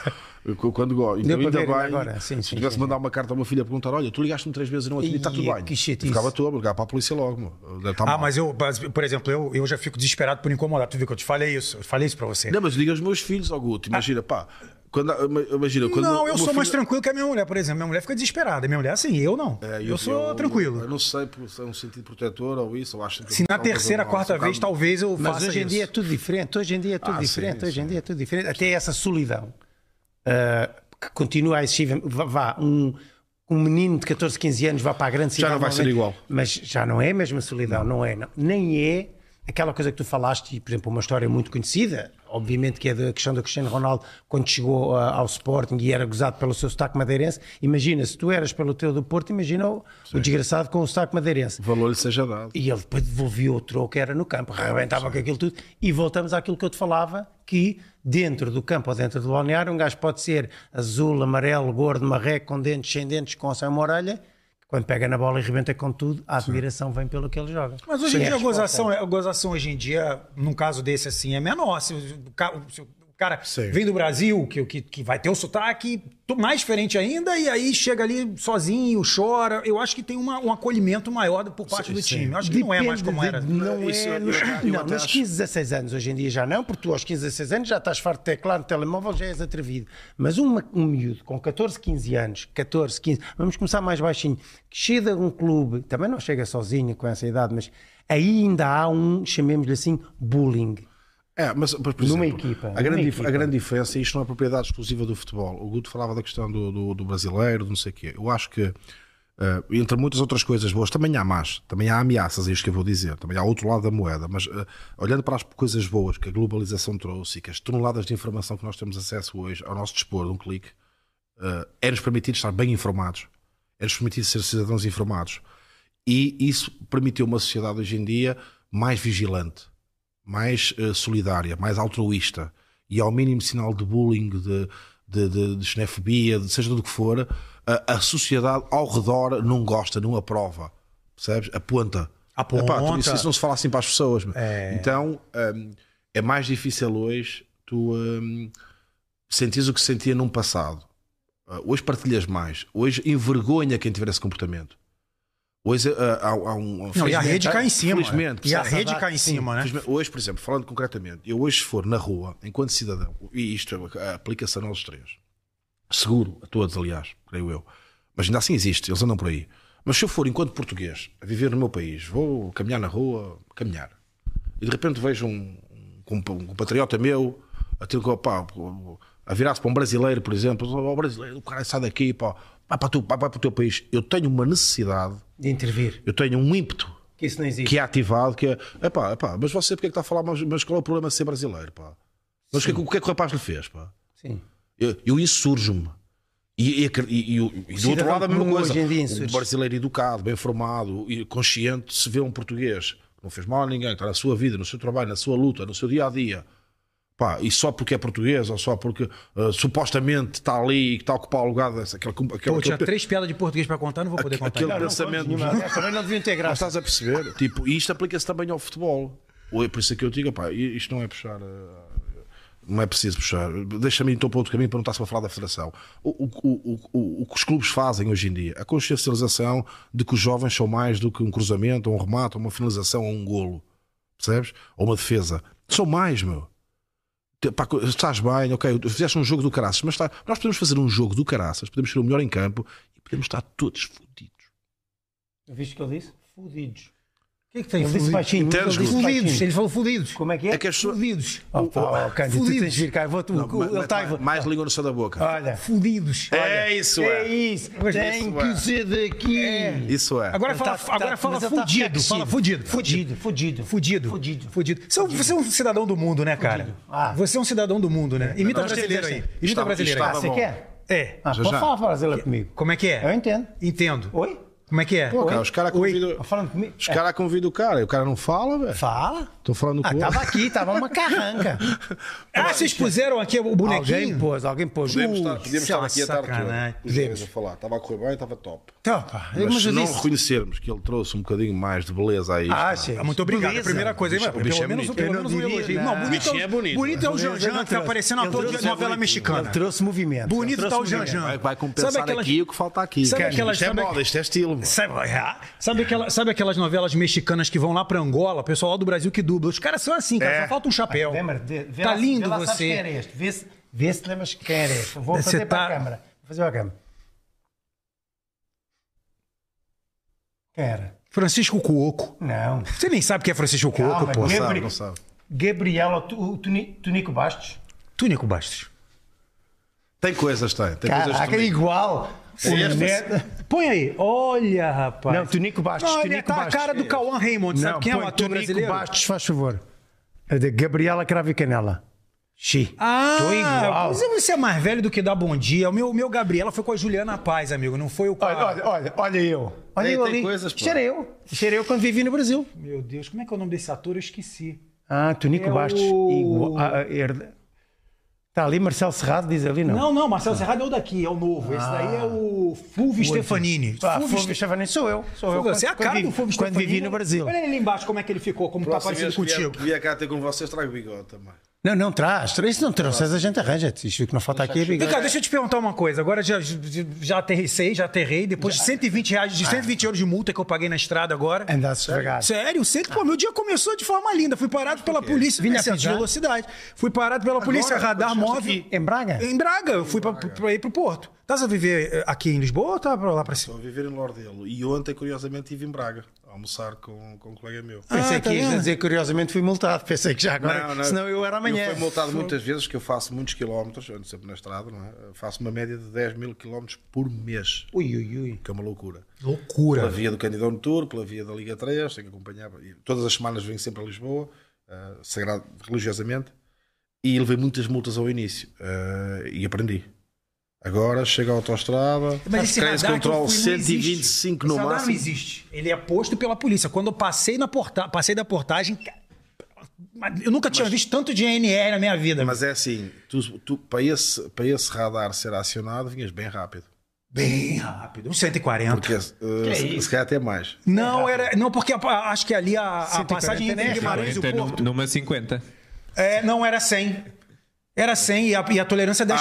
Eu, quando gosto. Então, para ainda bem. agora. Sim, se sim, tivesse sim, mandar uma carta a uma filha a perguntar: Olha, tu ligaste-me três vezes e não atendi, está tudo bem. que chatice. Ficava todo, ligar para a polícia logo. meu. Ah, mal. mas eu, por exemplo, eu, eu já fico desesperado por incomodar. Tu viu que eu te falei isso? Eu falei isso pra você. Não, mas liga aos meus filhos, ao Guto. Imagina, pá. Quando, imagina, quando não, eu sou mais tranquilo que a minha mulher, por exemplo. Minha mulher fica desesperada. Minha mulher, assim, eu não. É, eu, sou tranquilo. Eu não sei se é um sentido protetor ou isso. Eu acho que Se na terceira, quarta vez, talvez eu Mas faça hoje em isso. dia é tudo diferente. Hoje em dia é tudo Ah, diferente. sim, hoje em sim. dia é tudo diferente. Até essa solidão ah, que continua a existir. Vá, vá, um, um menino de 14, 15 anos vá para a grande Já cidade. não vai ser igual. Mas já não é a mesma solidão, não, é? não. Nem é aquela coisa que tu falaste, e, por exemplo, uma história muito conhecida, obviamente que é da questão do Cristiano Ronaldo quando chegou ah, ao Sporting e era gozado pelo seu sotaque madeirense. Imagina, se tu eras pelo teu do Porto, imagina o, o desgraçado com o sotaque madeirense. Valor lhe seja dado. E ele depois devolveu o troco que era no campo, arrebentava com aquilo tudo. E voltamos àquilo que eu te falava: que dentro do campo ou dentro do balneário, um gajo pode ser azul, amarelo, gordo, marreco, com dentes, sem dentes, com sem uma orelha. Quando pega na bola e rebenta com tudo, a admiração vem pelo que ele joga. Mas hoje em Sim, dia a gozação, é- a gozação hoje em dia, num caso desse assim, é menor. Se o se o cara Sim. vem do Brasil, que, que, que vai ter o sotaque mais diferente ainda, e aí chega ali sozinho, chora. Eu acho que tem uma- um acolhimento maior por parte do time. Eu acho que não é mais Depende como de- era. Não Isso é. eu- nos- não, nos acho- 15, 16 anos hoje em dia já não, porque tu aos 15, 16 anos já estás farto de teclar no telemóvel, já és atrevido. Mas uma- um miúdo com 14, 15 anos, 14, 15, vamos começar mais baixinho, que chega de um clube, também não chega sozinho com essa idade, mas aí ainda há um, chamemos-lhe assim, bullying. É, mas, mas, por Numa exemplo, equipa, a, grande, equipa. a grande diferença, e isto não é propriedade exclusiva do futebol. O Guto falava da questão do, do, do brasileiro, do não sei o quê. Eu acho que, eh, entre muitas outras coisas boas, também há más, também há ameaças, é isto que eu vou dizer, também há outro lado da moeda. Mas eh, olhando para as coisas boas que a globalização trouxe e que as toneladas de informação que nós temos acesso hoje ao nosso dispor de um clique, eh, é-nos permitido estar bem informados, é-nos permitido ser cidadãos informados. E isso permitiu uma sociedade hoje em dia mais vigilante mais eh, solidária, mais altruísta e ao mínimo sinal de bullying, de, de, de, de xenofobia, de seja do que for, a, a sociedade ao redor não gosta, não aprova. Percebes? Aponta. Aponta. Epá, isso, isso não se fala assim para as pessoas. meu. Então hum, é mais difícil hoje tu hum, sentires o que sentia num passado. Uh, hoje partilhas mais. Hoje envergonha quem tiver esse comportamento. Hoje uh, há, há um. Não, e a rede cai em cima. Felizmente, e a rede cai em cima, né? Felizmente, Hoje, por exemplo, falando concretamente, eu hoje se for na rua, enquanto cidadão, e isto é aplicação aos três, seguro, a todos, aliás, creio eu, mas ainda assim existe, eles andam por aí. Mas se eu for enquanto português a viver no meu país, vou caminhar na rua, caminhar, e de repente vejo um, um, um compatriota meu a, ter, pá, a virar-se para um brasileiro, por exemplo, o brasileiro, o cara sai daqui, pá, vai para, o teu, vai para o teu país. Eu tenho uma necessidade, De intervir. eu tenho um ímpeto Que isso não existe. que é ativado, que é, epá, epá, mas você porque é que está a falar, mas, mas qual é o problema de ser brasileiro, pá? Mas o que, é que- é que o rapaz lhe fez, pá? Sim. Eu, eu isso surge-me. E, e, e- e- do outro lado a mesma coisa. dia Um brasileiro educado, bem formado e consciente, se vê um português que não fez mal a ninguém, que está na sua vida, no seu trabalho, na sua luta, no seu dia a dia. Pá, e só porque é português ou só porque ah, supostamente está ali e que está a ocupar o lugar dessa. Aquela, aquela, Pô, eu tinha aquele- três piadas de português para contar, não vou poder contar. aquele Não, não. pensamento. Também não deviam ter Mas estás a perceber? Tipo, e isto aplica-se também ao futebol. Ou é por isso que eu digo, pá, isto não é puxar. eh, Não é preciso puxar. Deixa-me então para outro caminho para não estar só a falar da federação. O, o, o, o, o que os clubes fazem hoje em dia, a consciencialização de que os jovens são mais do que um cruzamento, ou um remate, ou uma finalização, ou um golo. Percebes? Ou uma defesa. São mais, meu. Pá, estás bem, ok, fizeste um jogo do caraças, mas está- nós podemos fazer um jogo do caraças, podemos ser o melhor em campo e podemos estar todos fodidos. Viste o que ele disse? Fudidos. O que é que tem Ele disse fudidos? baixinho. mas Entendes, Fudidos, ele falou fudidos. Como é que é? É que as pessoas- Fudidos. Oh, pá, oh, Cândido, tu Fudidos. vir cá. Vou, tu, Não, mas- está mais, mais língua no céu da boca. Olha. Fudidos. É isso, É isso. Tem isso que é. ser daqui. Isso é. Agora fala, tá- tá- agora fala mas tá fudido. crescido. Fala fudido. Fudido, fudido. Fudido. Fudido. Fudido. Você é um- Você é um cidadão do mundo, né, cara? Ah. Você é um cidadão do mundo, né? Imita Nós brasileiro aí. Imita brasileiro aí. Você quer? É. Ah, pode falar brasileiro comigo. Como é que é? Eu entendo. Entendo. Oi? Como é que é? Pô, cara, os caras convidam. Tá? Os caras convidam o cara e o cara não fala, velho. Fala. Estou falando Ah, com estava outro. aqui, estava uma carranca. [LAUGHS] Ah, vocês puseram aqui o Alguém bonequinho? pôs, alguém pôs. Podemos estar, Uh, podemos isso é estar aqui a tarde sacanagem. toda. Os dois a falar. Estava a correr bem, estava top. Então, pá, Mas, mas se não disse. reconhecermos que ele trouxe um bocadinho mais de beleza a isto. Ah, sim. Ah, Muito obrigado. Primeira coisa, hein, O bicho- mas o bicho pelo é menos, pelo menos um elogio. não. Bonito, Bichinho é bonito. bonito é o Janjan que tá trouxe. aparecendo a Ele toda trouxe- novela mexicana. Ele trouxe movimento. Bonito tá o. Janjan. Vai, compensar aqui o que falta aqui. Sabe aquelas- isto é moda, isto é estilo. Mano. Sabe, ah, sabe, aquela, sabe aquelas novelas mexicanas que vão lá pra Angola, o pessoal lá do Brasil que dubla? Os caras são assim, cara, É. só falta um chapéu. Lembra? de- vê Tá lá- lindo vê lá, você. quem era este. Vê se, vê se lembras quem era este. Vou Você fazer para tá- a câmara. Vou fazer para a câmara. Quem era? Francisco Cuoco. Não. Você nem sabe quem é Francisco Cuoco, pô. Não Gabriel- sabe, não sabe. Gabriela Tu- o Tuni- Tunico Bastos. Túnico Bastos. Tem coisas, tem. Tem coisas Caraca, também. igual. Põe aí. Olha, rapaz. Não, Tunico Bastos. Ele Tunico tá a Bastos. cara do Cauã Raymond. Sabe Não, quem é o ator Tunico brasileiro? Bastos, faz favor. É de Gabriela Cravo e Canela. Xi. Ah, Tô igual. mas você é mais velho do que dá bom dia. O meu, o meu Gabriela foi com a Juliana Paz, amigo. Não foi o com a... Olha, olha, olha, olha eu. Olha Tem- eu tem ali. coisas, era eu. Era eu quando vivi no Brasil. Meu Deus, como é que é o nome desse ator? Eu esqueci. Ah, Tunico É Bastos. o- Igual, ah, ah, herde- Está ali Marcelo Serrado, diz ali, não. Não, não, Marcelo Serrado é o daqui, é o novo. Esse daí é o Fulvio Stefanini. Ah, Fulvio Fulvio Stefanini sou eu. Sou eu. Você é a Quando cara vivi- do Fulvio Quando Stefanini. vivi no Brasil. Olha ele ali embaixo como é que ele ficou, como tá Próxima parecido vez que vier- contigo. vier cá ter com vocês, trago bigode também. Não, não, traz. traz. Isso não trouxes, a gente arranja. Isto que não falta aqui é bigode. Ricardo, deixa eu te perguntar uma coisa. Agora já, já, já aterrissei, já aterrei. Depois de 120 reais, de 120 euros de multa que eu paguei na estrada agora. Andasse devagar. Sério, sempre, pô, meu dia começou de forma linda. Fui parado pela polícia. Vinha de pisar? velocidade. Fui parado pela polícia, radar Em Braga? Em Braga, eu fui pra ir pro Porto. Estás a viver eh, aqui em Lisboa ou tá pra lá pra cima? Estou a viver em Lordelo. E ontem, curiosamente, estive em Braga a almoçar com, com um colega meu. Pensei Ah, que tá ias vendo? dizer curiosamente fui multado. Pensei que já agora. Senão eu era amanhã. Eu fui multado muitas vezes, que eu faço muitos quilómetros, ando sempre na estrada, não é? Faço uma média de 10 mil quilómetros por mês, Ui, ui, ui. que é uma loucura. Loucura. Pela via do Candidão Tour, pela via da Liga 3, tenho que acompanhar. Todas as semanas venho sempre a Lisboa, eh, sagrado, religiosamente, e levei muitas multas ao início eh, e aprendi. Agora chega à autostrada, Mas eu control fui não 125 existe. no máximo. não existe. Ele é posto pela polícia. Quando eu passei, na porta... passei da portagem... Eu nunca tinha visto tanto de NR na minha vida. Mas é assim, tu, tu- para, esse, para esse radar ser acionado, vinhas bem rápido. Bem rápido. Um 140. Porque uh, se, se calhar até mais. Não, era, não, porque a- acho que ali a, a passagem entre? Guimarães e o Porto. numa 50. É, não, era 100. Era 100 e a, e a tolerância é 10%.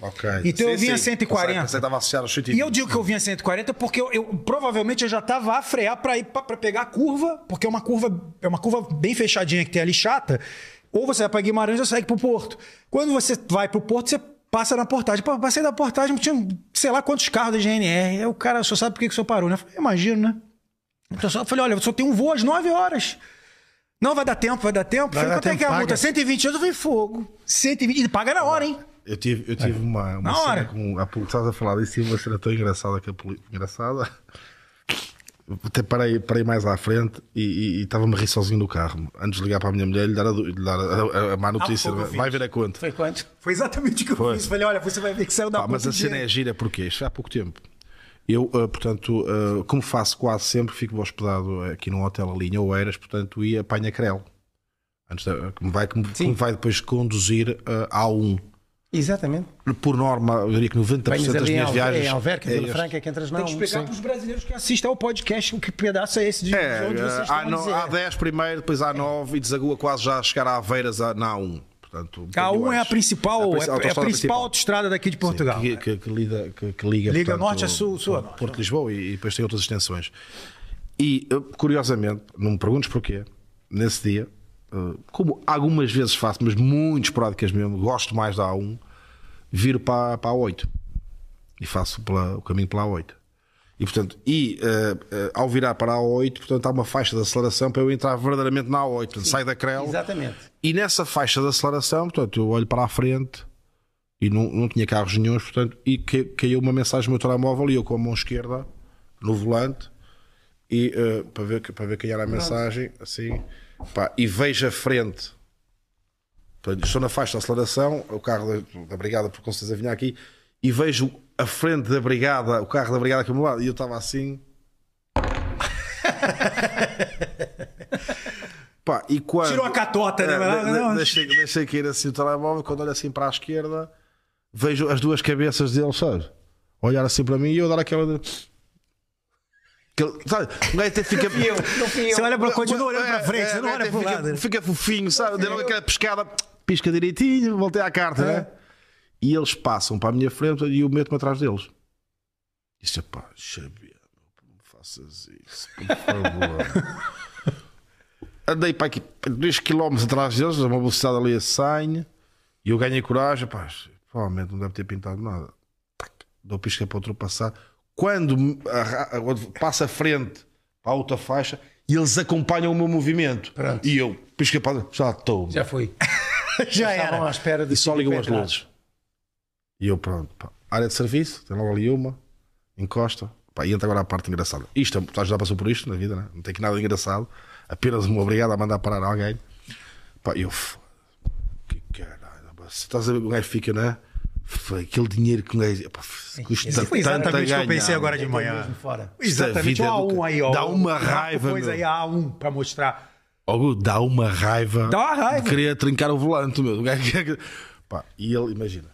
Ah, ok. Então eu Sim, vinha sim. 140. Pensei- pensei que estava associado 120. E eu digo que eu vinha 140 porque eu, eu- provavelmente eu já estava a frear para ir para pegar a curva, porque é uma curva é uma curva bem fechadinha que tem ali chata. Ou você vai para Guimarães ou segue para o Porto. Quando você vai para o Porto, você passa na portagem. Pô, passei da portagem, tinha sei lá quantos carros da GNR. Aí o cara só sabe por que que o senhor parou, né? Eu falei, imagino, né? Então só- eu falei, olha, eu só tenho um voo às 9 horas. Não, vai dar tempo, vai dar tempo. Vai falei, dar quanto é tempo, que é a paga. multa? 120 euros, eu falei, fogo. 120. E paga na hora, hein? Eu tive, eu tive uma, uma Na cena hora. com. Pouco estavas a falar disso, uma cena tão engraçada que a poli- engraçada. Até parei, parei mais à frente e, e- e estava-me a rir sozinho no carro. Antes de ligar para a minha mulher e lhe dar a, lhe dar a, a- a má notícia. vai ver a conta. Foi quanto? Foi exatamente o que eu Foi. fiz. Falei, olha, você vai ver que saiu da Pá, mas a cena é gira porque isto foi há pouco tempo. Eu, ah, portanto, ah, como faço quase sempre, fico hospedado aqui num hotel ali em Oeiras, portanto, ia apanha Crel. Antes da, que, me vai, que, me, que me vai depois conduzir a A1. Exatamente. Por norma, eu diria que 90% Venhas das minhas Alver, viagens. em Alverca, é Vila. Franca, que entras na Tem que explicar para os brasileiros que assistem ao podcast que pedaço é esse de É, onde vocês há, a no, há 10 primeiro, depois há 9 e desagua quase já a chegar a Aveiras a- na A1. Portanto, um A 1 bocadinho é a principal, A é, principal é a autoestrada principal autoestrada daqui de Sim, Portugal. que, que- que lida- que- que liga, Liga portanto, norte a sul, sul a norte. Porto de Lisboa e, e depois tem outras extensões. E, curiosamente, não me perguntes porquê, nesse dia, eh, como algumas vezes faço, mas muito esporádicas mesmo, gosto mais da A1, viro para, para a 8 e faço pela- o caminho pela A8. E, portanto, e, eh, eh, ao virar para a A8, portanto, há uma faixa de aceleração para eu entrar verdadeiramente na A8. Portanto, sai da Crel. Exatamente. E nessa faixa de aceleração, portanto, eu olho para a frente e não, não tinha carros nenhums, portanto, e ca- caiu uma mensagem no meu telemóvel e eu com a mão esquerda no volante e eh, para, ver, para ver quem era a mensagem, assim, pá, e vejo a frente. Portanto, estou na faixa de aceleração, o carro da, da brigada, por certeza vinha aqui, e vejo a frente da brigada, o carro da brigada aqui ao meu lado, e eu estava assim. [LAUGHS] Pá, e quando, Tirou a catota, né? É, Não, de- não. de- deixei, deixei cair assim o telemóvel. Quando olho assim para a esquerda, vejo as duas cabeças deles, sabe? Olhar assim para mim e eu dar aquela. De... Aquele, sabe? O gajo até fica. Você olha para continua olhando para frente, você não É, olha para o fica, lado. né? Fica fofinho, sabe? Deu logo aquela pescada, pisca direitinho, voltei à carta, É. né? E eles passam para a minha frente e eu meto-me atrás deles. Disse, pá, Xavier, não me faças isso, por favor. [LAUGHS] Andei para aqui 2 km atrás deles, a uma velocidade ali a 100, e eu ganhei coragem, pá, provavelmente não deve ter pintado nada. Tac, Dou pisca para ultrapassar. Quando me arra- quando passo a frente para a outra faixa, e eles acompanham o meu movimento. E eu, pisca para já estou. Já foi. [LAUGHS] Já Estavam à era. espera de E só ligam as luzes. E eu, pronto, pá, área de serviço, tem logo ali uma, encosta. Pá, e entra agora a parte engraçada. Isto, tu já passou por isto na vida, né? não tem que nada de engraçado. Apenas uma obrigado a mandar parar alguém. Pá, e eu, f- que caralho, pá, se estás a ver, o gajo fica, né? F- Aquele dinheiro que um gajo pá, custa Isso foi tanto a exatamente o que eu pensei agora de Mesmo manhã. fora. Exatamente, o do A1 aí, ó. Dá uma raiva, meu. aí A1 para mostrar. Ó, dá uma raiva. Dá uma raiva. De querer trincar o volante, meu. O gajo- [LAUGHS] Pá, e ele, imagina,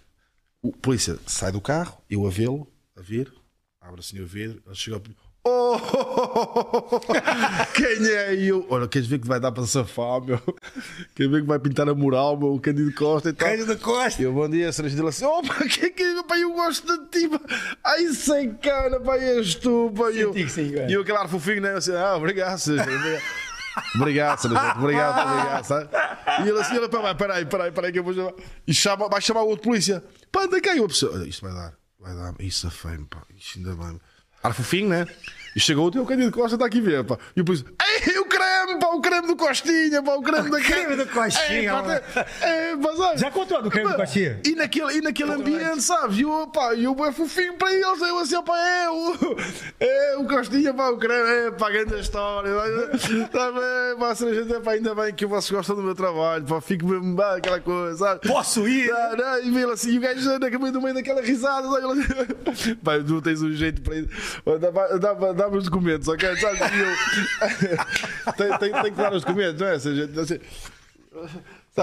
o polícia sai do carro, eu a vê-lo, a vir, abre assim o vidro, ele chega ao Oh, [LAUGHS] quem é eu? Olha, queres ver que vai dar para safar, meu? Queres ver que vai pintar a moral, meu? O Cândido Costa e tal. Cândido Costa. E eu, bom dia, Cereja dele assim, opa, [LAUGHS] que é que é? Pá, eu gosto de ti, pá. Ai, sem cana, pá, és tu, pá. E eu, que sim, eu, aquele ar fofinho, né? Assim, ah, obrigado, Cereja. Obrigado. Obrigado, Cereja. Obrigado, obrigado, sabe? E ele assim, vai, peraí, peraí, peraí, que eu vou chamar. E chama, vai chamar o outro polícia. Pá, anda cá. E eu, pessoa, olha, isto vai dar, vai dar. Isso é feio, pá. Isto ainda vai. Ar fofinho, né? E chegou o teu Cândido Costa, está aqui ver, pá. E o polícia, ei, o creme, pá, o creme do Costinha, pá, o creme da creme do Costinha, Ei, pá, é, pá, sabe? Já contou do creme do Costinha? E naquele, e naquele ambiente, sabes? E eu, pá, e é fofinho para eles, eu assim, pá, é o, é o Costinha, pá, o creme, é, pá, grande história, está bem, pá, cereja, pá, ainda bem que vocês gostam do meu trabalho, pá, fico mesmo, pá, aquela coisa, sabe? Posso ir? Não, não, e vê assim, e o gajo no meio, daquela risada, sabe? Ele- [LAUGHS] Pá, tu tens um jeito para ir, dá- dá- dá-me os documentos, ok? Sabe? E eu, tem, tem, tem que dar os documentos, não é? Ou seja, assim,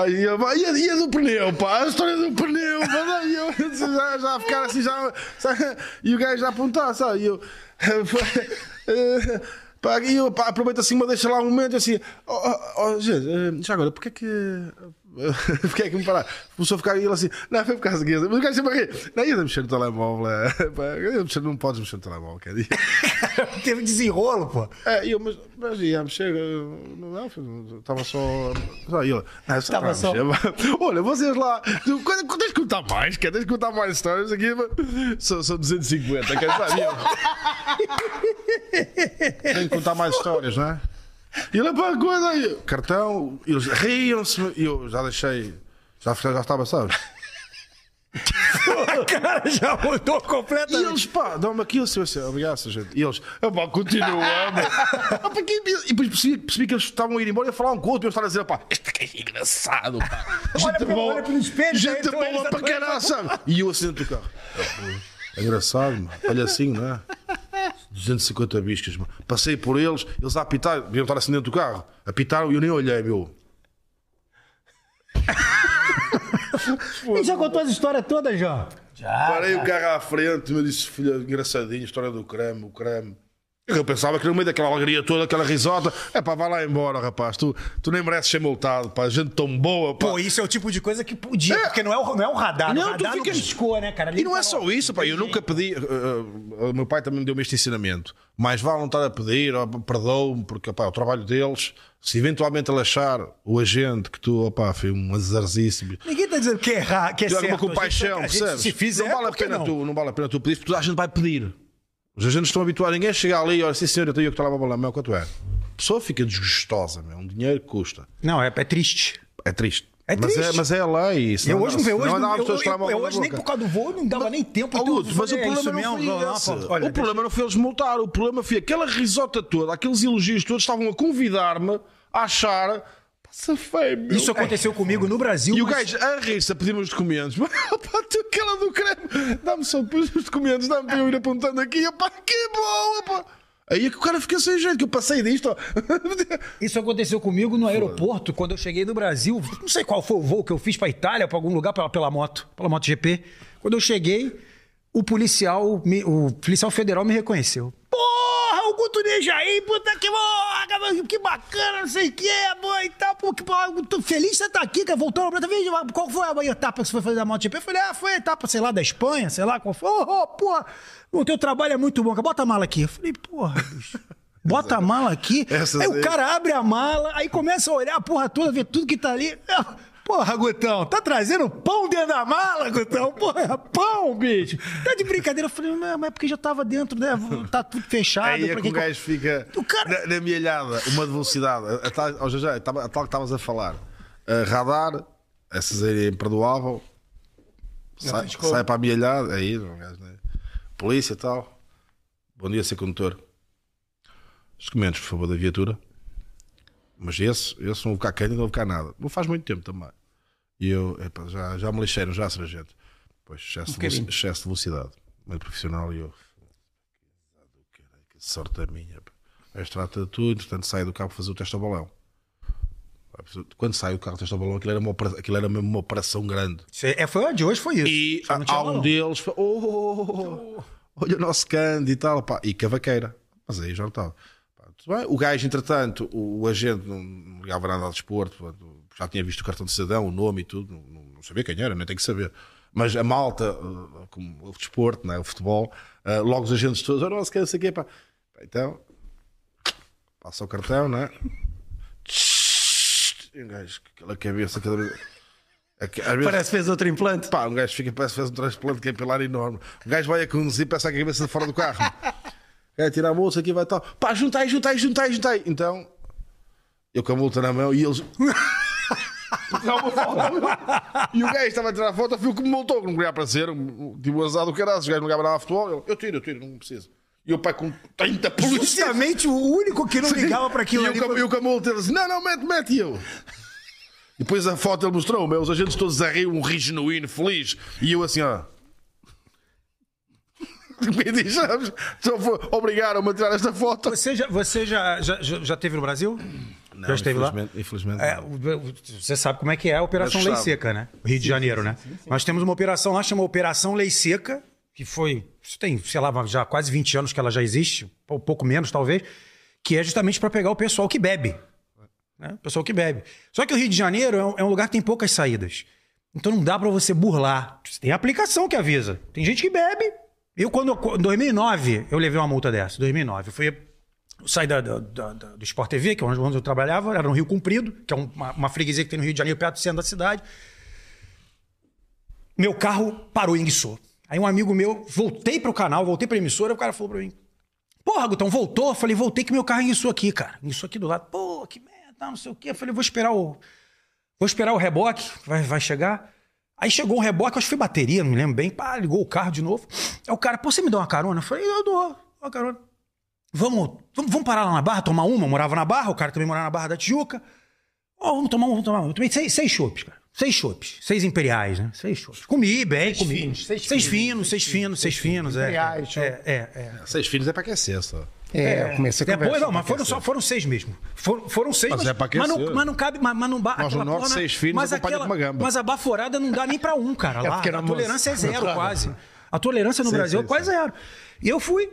e, eu, pá, e, a, e a do pneu, pá, a história do pneu, pá, e eu já, já a ficar assim, já, sabe? e o gajo já apontar, sabe? E eu, [LAUGHS] pá, e eu pá, aproveito assim, uma deixa lá um momento assim, oh, oh, oh, gente, eh, já agora, porque é que. [LAUGHS] É que me parar? Começou a ficar e ele assim, não, foi por causa disso. Mas o gajo sempre aqui, não, ia mexer no telemóvel, é, [LAUGHS] pá, mexer, não podes mexer no telemóvel, quer dizer. [LAUGHS] Teve desenrolo, pô. É, eu, mas, mas ia mexer, eh, não, estava só. só ele, não, Estava estava só. só. Olha, vocês lá, quando, quando tens que contar mais, quer tens que contar mais histórias aqui, mas são, são 250, quer saber? Tenho que contar mais histórias, não é? E ele, coisa aí, cartão, e eles riam-se, e eu já deixei, já, já estava, sabes? A [LAUGHS] cara já mudou E completamente. eles, pá, dão-me aquilo, se assim, obrigado, gente. E eles, ah, pá, continuamos. [LAUGHS] Ah, que- e depois percebi, percebi que eles estavam a ir embora e a falar um com o outro. E eu estava a dizer, pá, este gajo é engraçado, pá. Olha Gente para- boa, olha gente boa para caralho, sabe? E eu assim dentro do carro. É engraçado, mano. Palhacinho, não é? 250 biscas, mano. Passei por eles, eles a apitar, deviam estar assim dentro do carro. Apitaram e eu nem olhei, meu. [LAUGHS] E já contou as histórias todas, já? Parei o carro à frente, me disse, filha, engraçadinho, história do creme, o creme. Eu pensava que no meio daquela alegria toda, aquela risota, é pá, vai lá embora, rapaz, tu, tu nem mereces ser multado, pá, gente tão boa, pá. Pô, isso é o tipo de coisa que podia, porque não é o, não é o radar. Não, o tu radar ficas- não piscou, né, cara? Ali E não é só isso, pá, eu nunca pedi. uh, uh, o meu pai também me deu-me este ensinamento. Mais vale não estar a pedir, ó, perdoa-me, porque pá, é o trabalho deles. Se eventualmente ele achar o agente que tu, opá, foi um azarzice, Ninguém tá dizendo que é errado, que é certo. A gente-? Se fizer, não, vale a pena não? Tu, não vale a pena tu pedir, porque toda a gente vai pedir. Os agentes estão habituados, ninguém chega ali e olha, sim senhor, eu tenho eu que estar lá meu, quanto é? A pessoa fica desgostosa, meu, um dinheiro que custa. Não, é, é triste. É triste. É mas, é, mas é a lei. Eu hoje, eu, senão hoje, eu, pessoas eu, mão eu na hoje nem por causa do voo não dava nem tempo. Eu Guto, mas o problema isso não mesmo, foi não, esse. pô, olha, o problema não foi eles multar, o problema foi aquela risota toda, aqueles elogios todos estavam a convidar-me a achar passa feio, meu. Isso aconteceu comigo no Brasil. E o mas- gajo a rir-se a pedir-me os documentos. [LAUGHS] Pá, tu aquela do creme, dá-me só os documentos, dá-me para eu ir apontando aqui. Pá, que boa, pá. Aí é que o cara fica sem jeito, que eu passei disto. [LAUGHS] Isso aconteceu comigo no aeroporto, quando eu cheguei no Brasil. Não sei qual foi o voo que eu fiz pra Itália, pra algum lugar, pela, pela moto, pela MotoGP. Quando eu cheguei, o policial, o policial federal me reconheceu. Porra, o Guto Nejaí, puta que porra, que bacana, não sei o que, boa e tal. Pô, que tô feliz de você estar aqui, cara, voltou pra ver qual foi a etapa que você foi fazer da MotoGP? Eu falei, ah, foi a etapa, sei lá, da Espanha, sei lá qual foi. Ô, oh, porra, o teu trabalho é muito bom, cara, bota a mala aqui. Eu falei, porra, bicho. [LAUGHS] Bota a mala aqui. Essas aí o cara abre a mala, aí começa a olhar a porra toda, ver tudo que tá ali. Porra, Gutão, tá trazendo pão dentro da mala, Gutão? Porra, pão, bicho. Tá de brincadeira. Eu falei, não, mas é porque já tava dentro, né? Tá tudo fechado. Aí é que o gajo fica O cara- na, na milhada, uma de velocidade. A, tal- ó, já, já, a tal que estavas a falar. A radar, essas aí é imperdoável. Sai, sai para a milhada, aí, gajo, né? polícia e tal. Bom dia, ser condutor. Os documentos, por favor, da viatura. Mas esse, esse não vou ficar quente, não vou ficar nada. Não faz muito tempo também. E eu, epá, já, já me lixeram, já, sargento. Pois, excesso, de, veloci- excesso de velocidade. Meio profissional e eu. Que sorte a minha. gajo trata de tudo, entretanto sai do carro para fazer o teste ao balão. Quando sai o carro testa balão, aquilo era, uma, aquilo era mesmo uma operação grande. É, foi a de hoje, foi isso. E tinha há um deles, oh, oh, oh, oh, olha o nosso cande e tal, pá, e cavaqueira. Mas aí já não estava. Pá. O gajo, entretanto, o, o agente não, não ligava nada ao desporto, pá, já tinha visto o cartão de cidadão, o nome e tudo, não, não- não sabia quem era, nem tem que saber. Mas a malta, eh, como o desporto, né, o futebol, eh, logo os agentes todos, olha o nosso cande, não sei quê, pá. Então, passa o cartão, né? Um gajo, com aquela cabeça cada vez. Vezes- Parece que fez outro implante. Pá, um gajo fica, parece que fez um transplante capilar enorme. Um gajo vai a conduzir, peça a cabeça de fora do carro. [LAUGHS] É tirar a multa aqui vai tal. Pá, juntai, juntai, juntai, juntai. Então, eu com a multa na mão e eles. [LAUGHS] E o gajo estava a tirar a foto, viu que me multou, que não queria aparecer. Tipo, azar do caralho. Os gajos não ligavam futebol. Eu, eu tiro, eu tiro, não preciso. E o pai com 30 polícias. Justamente o único que não ligava para aquilo E ali. com- foi- eu com a multa, ele disse: Não, não, mete, mete. E eu. E depois a foto ele mostrou, meu, os agentes todos a rir, um rir genuíno, feliz. E eu assim, ó. [LAUGHS] Me diz, sabes? Só foi- Obrigaram-me a tirar esta foto. Você já, você já, já, já já esteve no Brasil? Já esteve lá? infelizmente, Infelizmente. É, não. você sabe como é que é a Operação Lei. Seca, né? Rio de Janeiro, né? Nós temos uma operação lá chamada Operação Lei Seca, que foi. Tem, sei lá, já quase 20 anos que ela já existe, um pouco menos talvez, que é justamente para pegar o pessoal que bebe. Né? O pessoal que bebe. Só que o Rio de Janeiro é um, é um lugar que tem poucas saídas. Então não dá para você burlar. Tem aplicação que avisa. Tem gente que bebe. Eu, quando. Em 2009, eu levei uma multa dessa. 2009. Eu fui saí da, da- da- do Sport TV, que é onde eu trabalhava, era no Rio Comprido, que é um- uma, uma freguesia que tem no Rio de Janeiro, perto do centro da cidade. Meu carro parou em Guiçô. Aí um amigo meu, voltei pro canal, voltei pra emissora, o cara falou pra mim: Porra, Gutão, voltou? Falei, voltei que meu carro enguiçou aqui, cara. Enguiçou aqui do lado. Pô, que merda, não sei o quê. Eu falei, vou esperar o. Vou esperar o reboque, vai, vai chegar. Aí chegou um reboque, acho que foi bateria, não me lembro bem. Pá, ligou o carro de novo. Aí o cara, pô, você me dá uma carona? Eu falei, eu dou uma carona. Vamos, vamos, vamos parar lá na Barra, tomar uma? Eu morava na Barra, o cara também morava na Barra da Tijuca. Ó, vamos tomar uma, vamos tomar uma. Eu tomei seis, seis chopes, cara. Seis chopes. Seis imperiais, né? Seis chopes. Comi bem, comi. finos, seis seis finos, finos, seis finos, seis finos. é. imperiais, É, é, é. Seis filhos é para aquecer só. É, comecei a Depois, não, mas foram, só, foram seis mesmo. Foram, foram seis, Mas mas, é pra mas, não, aquecer. mas não cabe, mas, mas não ba- Nós aquela no norte, porra, seis filhos, mas uma gamba. Mas a baforada não dá nem pra um, cara. Lá, porque era a tolerância é zero, [LAUGHS] quase. A tolerância no Sim, Brasil sim, é quase zero. E eu fui.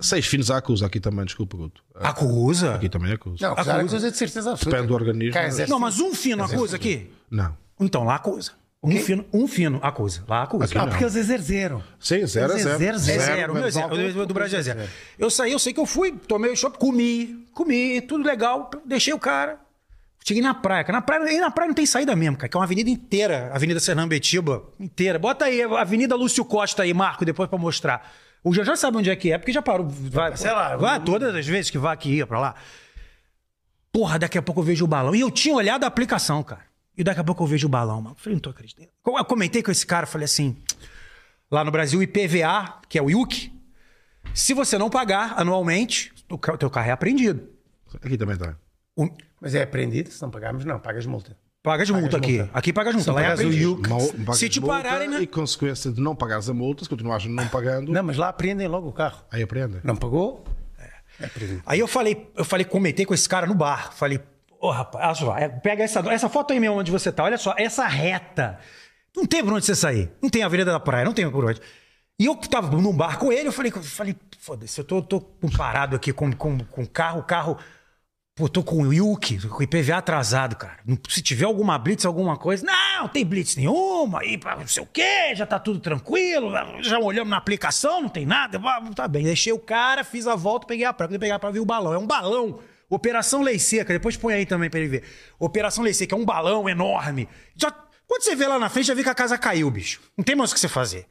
Seis filhos à acusa aqui também, desculpa, Guto. Acusa. Aqui também acusa. Não, Acusa. acusa de certeza absoluta. Depende do organismo. Cara, exército- Não, mas um fino acusa aqui. Não. Então, lá acusa. Um fino, um fino acusa. Lá acusa. Aqui Ah, não. porque eles exerceram. Sim, zero a Zero, zero. zero, É zero. zero, o meu é zero. álcool. O do Brasil é zero. Eu saí, eu sei que eu fui, tomei o chopp, comi, comi, tudo legal, deixei o cara. Cheguei na praia, cara. Na praia, e na praia não tem saída mesmo, cara, que é uma avenida inteira, Avenida Sernambetiba, inteira. Bota aí, Avenida Lúcio Costa aí, Marco, depois pra mostrar. O já já sabe onde é que é, porque já parou. Vai, Sei lá, vai eu- todas as vezes que vai que ia pra lá. Porra, daqui a pouco eu vejo o balão. E eu tinha olhado a aplicação, cara. E daqui a pouco eu vejo o balão, mano. Eu falei, não tô acreditando. Eu comentei com esse cara, falei assim: lá no Brasil, IPVA, que é o IUC, se você não pagar anualmente, o teu carro é apreendido. Aqui também está. O- Mas é apreendido, se não pagarmos, não, pagas multa. Paga de multa aqui. multa. Aqui paga de multa. Se Lá é apreendido. Mal- Se te multa pararem na- E consequência de não pagares a multa, se continuares não pagando, Não, mas lá apreendem logo o carro. aí aprende. Não pagou? É apreendido. Aí eu falei, eu falei, comentei com esse cara no bar. Falei, ô rapaz, olha só, é, pega essa, essa foto aí mesmo onde você tá. Olha só, essa reta. Não tem por onde você sair. Não tem a Avenida da Praia, não tem por onde. E eu tava num bar com ele, eu falei, eu falei foda-se, eu tô, tô parado aqui com, com, com carro, carro. Pô, tô com o Yuki, com o IPVA atrasado, cara. Se tiver alguma blitz, alguma coisa. Não, não tem blitz nenhuma, aí não sei o quê, já tá tudo tranquilo. Já olhamos na aplicação, não tem nada. Tá bem. Deixei o cara, fiz a volta, peguei a praia. Quando eu pegar pra ver o balão. É um balão. Operação Lei Seca, depois põe aí também pra ele ver. Operação Lei Seca, é um balão enorme. Já, quando você vê lá na frente, já vê que a casa caiu, bicho. Não tem mais o que você fazer.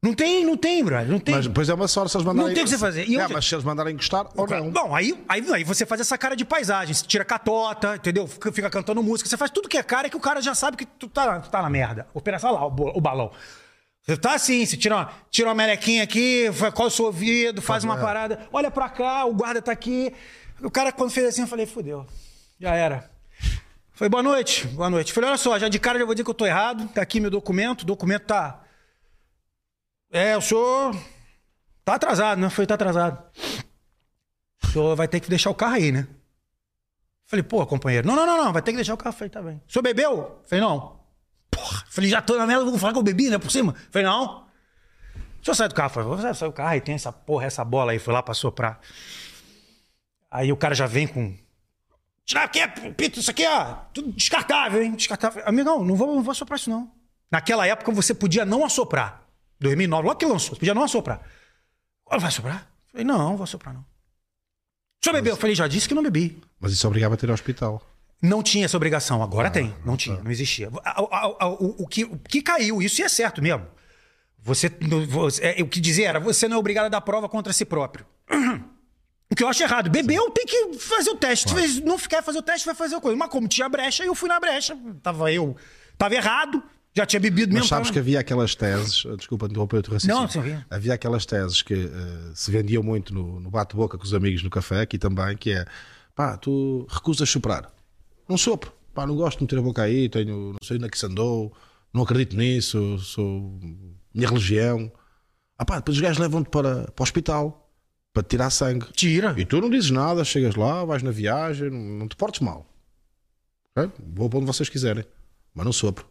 Não tem, não tem, brother. Não tem. Mas depois é uma sorte se eles mandarem. Não tem o que você fazer. E é, mas se eles mandarem encostar ou não. Bom, aí, aí, aí você faz essa cara de paisagem. Você tira catota, entendeu? Fica, fica cantando música. Você faz tudo que é cara que o cara já sabe que tu tá, tu tá na merda. Operação lá, o, o balão. Você tá assim, você tira uma, tira uma melequinha aqui, cola o seu ouvido, faz uma parada, olha pra cá, o guarda tá aqui. O cara, quando fez assim, eu falei, fudeu. Já era. Falei, boa noite, boa noite. Falei, olha só, já de cara já vou dizer que eu tô errado. Tá aqui meu documento, o documento tá. É, o senhor. Tá atrasado, né? Foi, tá atrasado. O senhor vai ter que deixar o carro aí, né? Falei, pô, companheiro, não, não, não, não, vai ter que deixar o carro. Falei, tá bem. O senhor bebeu? Falei, não. Porra, falei, já tô na merda, vou falar que eu bebi, né, por cima? Falei, não. O senhor sai do carro. Falei, você sai do carro, aí tem essa porra, essa bola aí, foi lá pra soprar. Aí o cara já vem com. Tirar aqui, Pito, isso aqui, ó, tudo descartável, hein? Descartável. Amigão, não vou, não vou assoprar isso, não. Naquela época você podia não assoprar. 2009, logo que lançou, você podia não assoprar. Vai assoprar? Falei, não, não vou assoprar, não. O senhor bebeu? Eu falei, já disse que não bebi. Mas isso obrigava a ter ao hospital. Não tinha essa obrigação, agora tem. Não tinha, não existia. A- o, o que, o que caiu, isso é certo mesmo. Você, você- é, o que dizia era, você não é obrigado a dar prova contra si próprio. [CLEARS THROAT] O que eu acho errado. Bebeu, tem que fazer o teste. Se não quer fazer o teste, vai fazer a coisa. Mas como tinha brecha, eu fui na brecha. Tava eu. Tava errado. Já tinha bebido Mas mesmo. sabes tava- que havia aquelas teses, desculpa interromper o teu raciocínio. Não, sim, havia. Havia aquelas teses que eh, se vendiam muito no, no bate-boca com os amigos no café, aqui também, que é pá, tu recusas soprar. Não sopro, pá, não gosto de meter a boca aí, tenho, não sei onde é que se andou, não acredito nisso, sou minha religião. Ah pá, depois os gajos levam-te para, para o hospital para te tirar sangue. Tira. E tu não dizes nada, chegas lá, vais na viagem, não, não te portes mal. Ok? Vou para onde vocês quiserem, mas não sopro.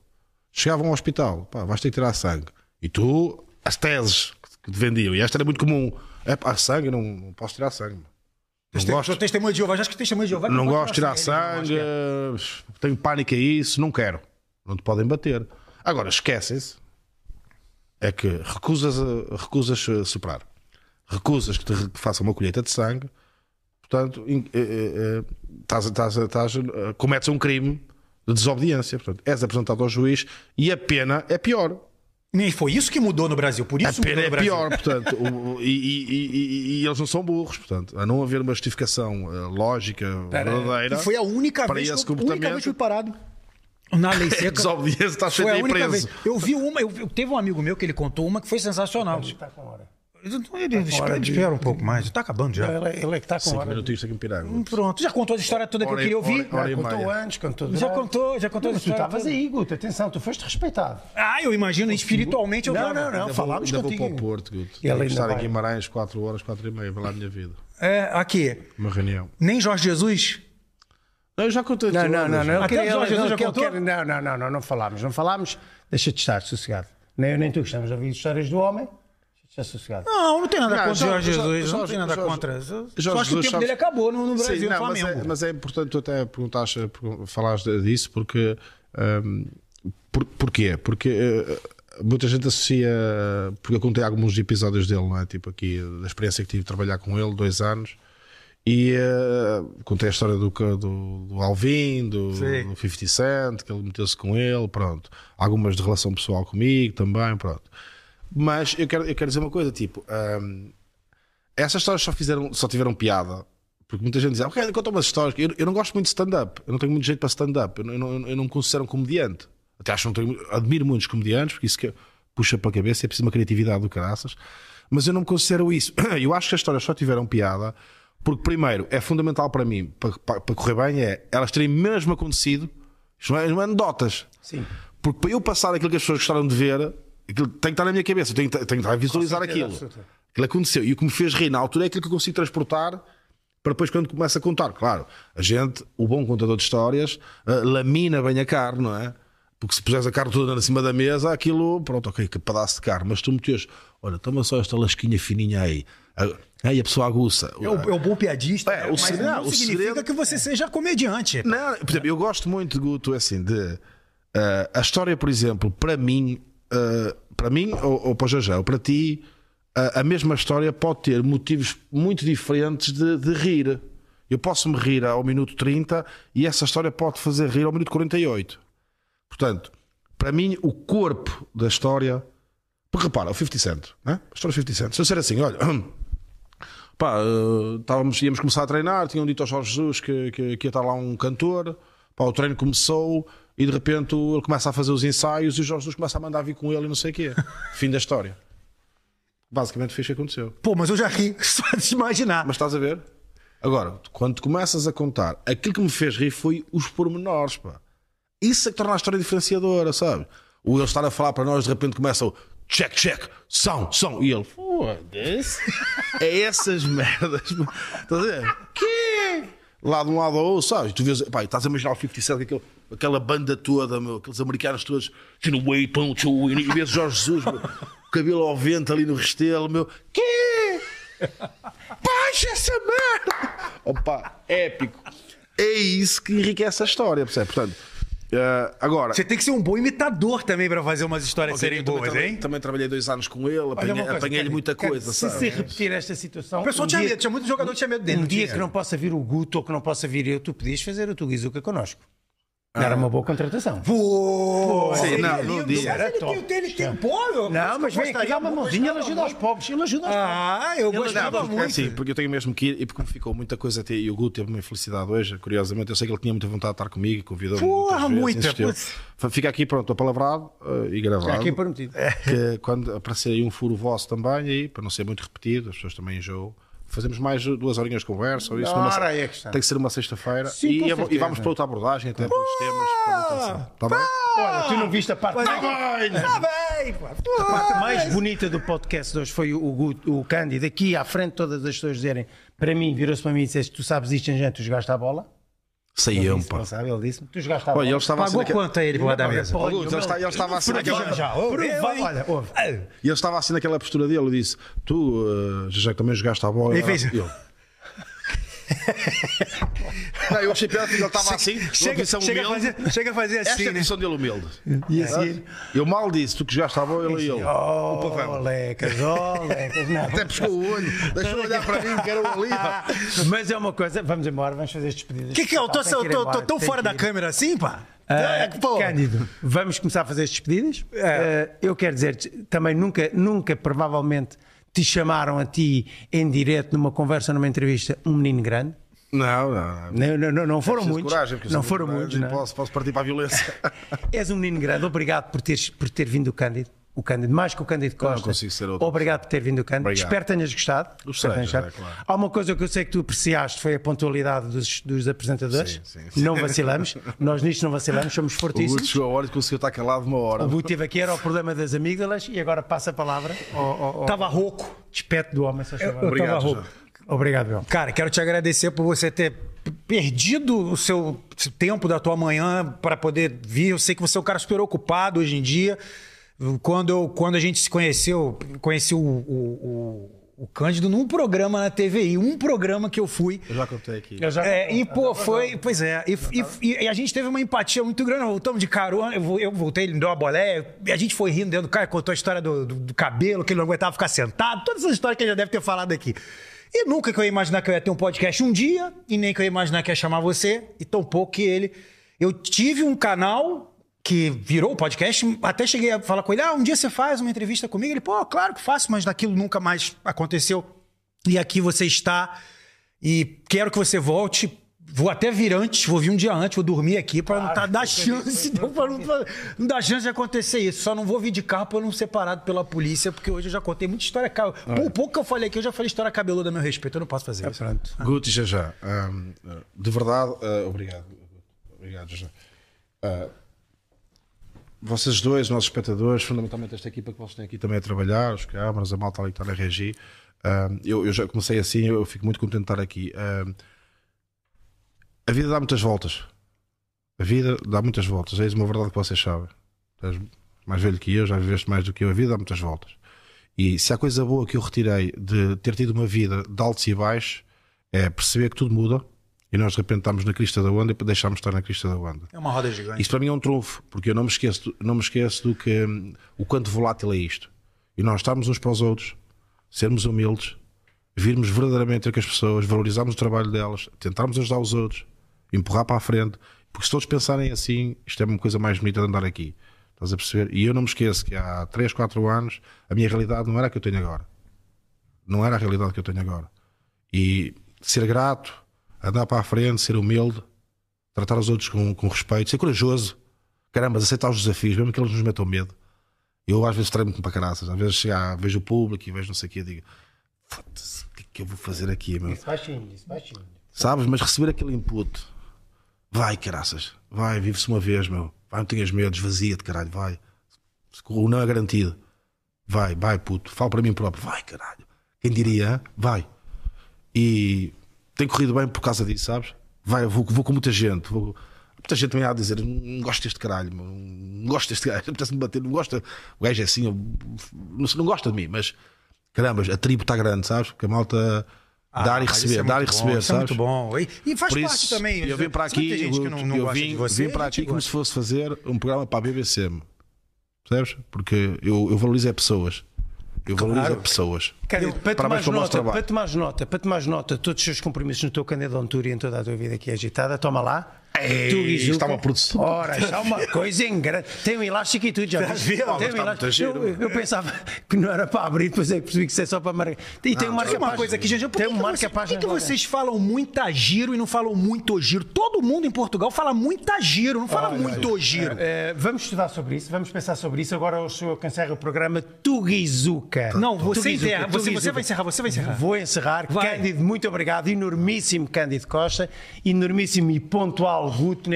Chegavam ao hospital, pá, vais ter que tirar sangue. E tu, as teses que te vendiam, e esta era muito comum: é pá, sangue, não, não posso tirar sangue. Não Teste- gosto, sou testemunha de Jeová, já acho que testemunha de Jeová. não pode gosto de tirar sangue, não é. tenho pânico a isso, não quero. Não te podem bater. Agora, esquecem-se. É que recusas, recusas a soprar. Recusas que te façam uma colheita de sangue. Portanto, eh, eh, eh, estás, estás, estás, eh, cometes um crime de desobediência. Portanto, és apresentado ao juiz e a pena é pior. Nem foi isso que mudou no Brasil. Por A isso pena mudou é pior, portanto, [LAUGHS] o- e, e- e- e- e eles não são burros, portanto, a não haver uma justificação eh, lógica, verdadeira. E foi a única para vez, esse que eu, a única vez que fui parado na lei [LAUGHS] seca. Desobediência, a aí única preso. vez. Eu vi uma, eu, eu- teve um amigo meu que ele contou uma que foi sensacional. Está com hora. Ele, espera, espera um pouco mais, tá acabando já. Ele, ele é que está com Cinco hora. minutinhos aqui em Pirago. Pronto, já contou a história toda que eu queria ouvir. hora- hora Já contou antes, contou Já contou, já contou a Mas tu história. estavas aí, Guto. Atenção, tu foste respeitado. Ah, eu imagino, espiritualmente eu Não, não, não. Ainda Falámos vou, ainda contigo. vou para o Porto, Guto. Ainda estar vai. em Guimarães 4 horas, 4 e meia, vai lá a minha vida. É, aqui. Uma reunião. Nem Jorge Jesus. Não, eu já contei Não, não, não. não. Até Jorge Jesus já contou? Não, não, não, não. Não falámos. Não falámos. Deixa de estar sossegado. Nem eu nem tu gostamos de ouvir histórias do homem. Sossegado. Não, não tem nada Não, contra Jorge- Jorge Jesus. não Jorge- tem nada Jorge- contra. Só Jorge só acho que o Jesus tempo sabe- dele acabou no, no Brasil, Sim, não, mas, Flamengo. é, mas é importante tu até perguntaste, falares disso, porque. hum, por, porquê? Porque eh, muita gente associa. Porque eu contei alguns episódios dele, não é? Tipo aqui, da experiência que tive de trabalhar com ele, dois anos. E eh, contei a história do, do, do Alvin, do, Sim. do 50 Cent, que ele meteu-se com ele, pronto. Algumas de relação pessoal comigo também, pronto. Mas eu quero, eu quero dizer uma coisa, tipo, hum, essas histórias só, fizeram, só tiveram piada. Porque muita gente diz, "Ah, ok, conta umas histórias. Eu, eu não gosto muito de stand-up. Eu não tenho muito jeito para stand-up. Eu, não- eu não, eu não me considero um comediante. Até acho que não tenho, admiro muitos comediantes, porque isso que puxa para a cabeça, é preciso uma criatividade do caraças. Mas eu não me considero isso. [CLEARS THROAT] Eu acho que as histórias só tiveram piada porque, primeiro, é fundamental para mim, para, para, para correr bem, é elas terem mesmo acontecido. Isto não é, não é anedotas. Sim. Porque para eu passar aquilo que as pessoas gostaram de ver, aquilo tem que estar na minha cabeça, eu tenho, que- tenho que estar a visualizar aquilo. Aquilo aconteceu. E o que me fez rir na altura é aquilo que eu consigo transportar para depois, quando começa a contar. Claro, a gente, o bom contador de histórias, ah, lamina bem a carne, não é? Porque se puseres a carne toda em cima da mesa, aquilo, pronto, ok, que pedaço de carne. Mas tu metes, olha, toma só esta lasquinha fininha aí. Ah, Aí a pessoa aguça. É o, é o bom piadista, É, o mas segredo- não o significa segredo- que você seja comediante. Não, por exemplo, eu gosto muito, Guto, assim, de. eh, a história, por exemplo, para mim, eh, para mim ou, ou para o ou para ti, eh, a mesma história pode ter motivos muito diferentes de, de rir. Eu posso me rir ao minuto 30 e essa história pode fazer rir ao minuto 48. Portanto, para mim, o corpo da história. Porque repara, o 50 Cent, né? a história do 50 Cent. Se eu disser assim, olha. [CLEARS THROAT] Pá, eh, estávamos, íamos começar a treinar, tinham dito ao Jorge Jesus que, que, que ia estar lá um cantor. Pá, o treino começou e de repente ele começa a fazer os ensaios e o Jorge Jesus começa a mandar vir com ele e não sei o quê. [LAUGHS] Fim da história. Basicamente foi isso que aconteceu. Pô, mas eu já ri [LAUGHS] só de imaginar. Mas estás a ver? Agora, quando começas a contar, aquilo que me fez rir foi os pormenores, pá. Isso é que torna a história diferenciadora, sabe? O ele estar a falar para nós, de repente começa o check, check, são, são. E ele, foda-se. [LAUGHS] é essas merdas. Estás a ver? Que? lá de um lado ao outro, sabes? Tu vês, pá, estás a imaginar o 57, aquele, aquela banda toda, meu, aqueles americanos todos, no way, pão, tchu, e vês Jorge Jesus, meu, o cabelo ao vento ali no restelo, meu, que? [LAUGHS] Baixa essa merda! Opa, épico. É isso que enriquece a história, percebe? Portanto, eh, agora. Você tem que ser um bom imitador também pra fazer umas histórias Ok, serem boas, também, hein? também trabalhei dois anos com ele, apanhei- apanhei-lhe Kennedy, muita coisa, Se sabe? se repetir esta situação. O pessoal um tinha medo, tinha muito jogador que tinha medo dele. Um dia tinha? que não possa vir o Guto ou que não possa vir eu, tu podias fazer o Tuguizuca connosco. Não era uma boa contratação. Pô, Sim, não, não diga. mas Era ele top. pô, Não, mas vem aqui, dá uma mãozinha, ele ajuda aos pobres. Ele ajuda aos pobres. Ah, eu gostava muito. assim, porque eu tenho mesmo que ir, e porque me ficou muita coisa até, e o Guto teve uma infelicidade hoje, curiosamente, eu sei que ele tinha muita vontade de estar comigo e convidou-me Porra, muita, Fica aqui pronto, apalavrado uh, e gravado. Está aqui prometido. que quando aparecer aí um furo vosso também, aí, para não ser muito repetido, as pessoas também enjoam, fazemos mais duas horinhas de conversa, ou isso numa- Ora, é que está. tem que ser uma sexta-feira Sim, e, e vamos para outra abordagem, até pelos temas. Está bem? Olha, tu não viste a parte Mas- mais, Tá bem, pô. a parte mais bonita do podcast de hoje foi o, o, o Cândido. Aqui à frente, todas as pessoas dizerem para mim, virou-se para mim e disseste: Tu sabes isto, gente, tu jogaste a bola? Sei Ele eu, disse, pá. Não sabe, ele disse Tu jogaste a bola. Olha, ele estava assim Pagou naquela- quanto a ele por da mesa? Olha, ele está- ele estava assim naquela- Já? Olha, ouve. E ele estava assim naquela postura dele, ele disse: Tu, uh, já que também jogaste a bola. Ele fez- Eu. [LAUGHS] Não, eu achei ele estava assim, Chega, chega, a humilde. fazer, chega a fazer Esta assim, é a né? posição dele humilde. E a seguir. Eu mal disse, tu que jogaste a bola, ele e ele. Oh, lecas, oh, lecas. Não. [LAUGHS] Até pescou o olho, deixou olhar para mim, que era o ali. [LAUGHS] Mas é uma coisa, vamos embora, vamos fazer as despedidas. O que, que é? Eu eu tô tão tem fora que da câmera assim, pá. É pô. Cândido, vamos começar a fazer as despedidas. Ah, eu quero dizer, também nunca, nunca, provavelmente, te chamaram a ti em direto numa conversa, numa entrevista, um menino grande. Não, não, não. Não, não, foram muitos. coragem, não foram muito muitos, não. é? Posso, posso partir para a violência. [LAUGHS] És um menino grande. Obrigado por, teres, por ter vindo o Cândido. O Cândido, mais que o Cândido Costa. consigo ser outro. Obrigado por ter vindo o Cândido. Obrigado. Espero que tenhas gostado. Gostei, tenhas gostado. é claro. Há uma coisa que eu sei que tu apreciaste foi a pontualidade dos, dos apresentadores. Sim, sim, sim. Não vacilamos. Nós nisto não vacilamos, somos O Guto fortíssimos. chegou a hora e conseguiu estar calado uma hora. O Guto teve aqui, era o problema das amígdalas e agora passa a palavra ao, ao, rouco. despeto do homem. favor. Eu Obrigado, tava rouco. Obrigado, João. Cara, quero te agradecer por você ter perdido o seu tempo da tua manhã para poder vir. Eu sei que você é um cara super ocupado hoje em dia. Quando, eu, quando a gente se conheceu, conheci o, o, o, o Cândido num programa na TVI, um programa que eu fui. Eu já contei aqui. Eu já- É, e, pô, foi. Pois é. E, e- e a gente teve uma empatia muito grande. Nós Voltamos de carona. Eu, eu voltei, ele me deu uma boleia. E a gente foi rindo dentro do carro, contou a história do, do- do cabelo, que ele não aguentava ficar sentado. Todas essas histórias que ele já deve ter falado aqui. E nunca que eu ia imaginar que eu ia ter um podcast um dia, e nem que eu ia imaginar que ia chamar você, e tão pouco que ele. Eu tive um canal que virou o podcast, até cheguei a falar com ele: ah, um dia você faz uma entrevista comigo? Ele, pô, claro que faço, mas daquilo nunca mais aconteceu. E aqui você está. E quero que você volte. Vou até vir antes, vou vir um dia antes, vou dormir aqui para não tá, dar chance, [LAUGHS] não, pra não, pra não dar chance de acontecer isso. Só não vou vir de carro para não ser parado pela polícia, porque hoje eu já contei muita história. o pouco que eu falei aqui, eu já falei história cabeluda a meu respeito, eu não posso fazer isso. Pronto. Guto e Jajá, hum, de verdade, uh, obrigado. Obrigado, Jajá. Uh, vocês dois, nossos espectadores, fundamentalmente esta equipa que vocês têm aqui também a trabalhar, os câmaras, a malta ali que está na regi, hum, eu, eu já comecei assim, eu fico muito contente de estar aqui. Hum, a vida dá muitas voltas. A vida dá muitas voltas. É uma verdade que vocês sabem. És mais velho que eu, já viveste mais do que eu. A vida dá muitas voltas. E se há coisa boa que eu retirei de ter tido uma vida de altos e baixos, é perceber que tudo muda e nós de repente estamos na crista da onda e deixamos de estar na crista da onda. É uma roda gigante. Isso para mim é um trunfo, porque eu não me esqueço, não me esqueço do que hum, o quanto volátil é isto. E nós estarmos uns para os outros, sermos humildes, virmos verdadeiramente com as pessoas, valorizarmos o trabalho delas, tentarmos ajudar os outros, empurrar para a frente. Porque se todos pensarem assim, isto é uma coisa mais bonita de andar aqui. Estás a perceber? E eu não me esqueço que há 3, 4 anos a minha realidade não era a que eu tenho agora. Não era a realidade que eu tenho agora. E ser grato, andar para a frente, ser humilde, tratar os outros com, com respeito, ser corajoso. Caramba, aceitar os desafios, mesmo que eles nos metam medo. Eu às vezes tremo-me para caraças. Às vezes chego, ah, vejo o público e vejo não sei o que e digo: foda-se, o que é que eu vou fazer aqui, meu? Isso baixinho, isso baixinho. Sabes? Mas receber aquele input, vai, caraças, vai, vive-se uma vez, meu. Vai, não tenhas medo, esvazia-te, caralho, vai. O não é garantido. Vai, vai, puto. Falo para mim próprio, vai, caralho. Quem diria, vai. E tem corrido bem por causa disso, sabes? vai, vou, vou com muita gente. Vou, muita gente também há a dizer: não gosto deste caralho, não gosto deste gajo, [LAUGHS] apetece-me bater, não gosta. O gajo é assim, eu- não, não gosta de mim, mas caramba, a tribo está grande, sabes? Porque a malta dar e Ah, isso receber, é dar e receber, bom, isso é sabes? muito bom. E, e faz Por parte isso, também. eu vim para aqui, não, não eu vim, de você, vim para aqui como gosta. se fosse fazer um programa para a BBC. Percebes? Porque eu, eu valorizo é pessoas. Eu valorizo é pessoas. Cândido, para pelo vosso nota, para tomares nota, para tomares nota todos os seus compromissos no teu candidatura e em toda a tua vida que é agitada, toma lá. Ei, Guizuca. está uma produção. Ora, está uma coisa em grande. Tem um elástico e tudo, já viste? Tem um elástico. Eu, eu pensava que não era para abrir, depois é que percebi que isso é só para marcar. E tem um Mas marca é uma coisa aqui, gente. Por Tem um que, marca por que, que vocês falam muita giro e não falam muito giro? Todo mundo em Portugal fala muita giro, não fala muito giro. Eh, vamos estudar sobre isso, vamos pensar sobre isso. Agora eu que encerro o programa Tugizuka. Não, você Tugizuka, enterra. Você, você vai encerrar, você vai encerrar. Vou encerrar. Vai. Cândido, muito obrigado. Enormíssimo Cândido Costa. Enormíssimo e pontual Guto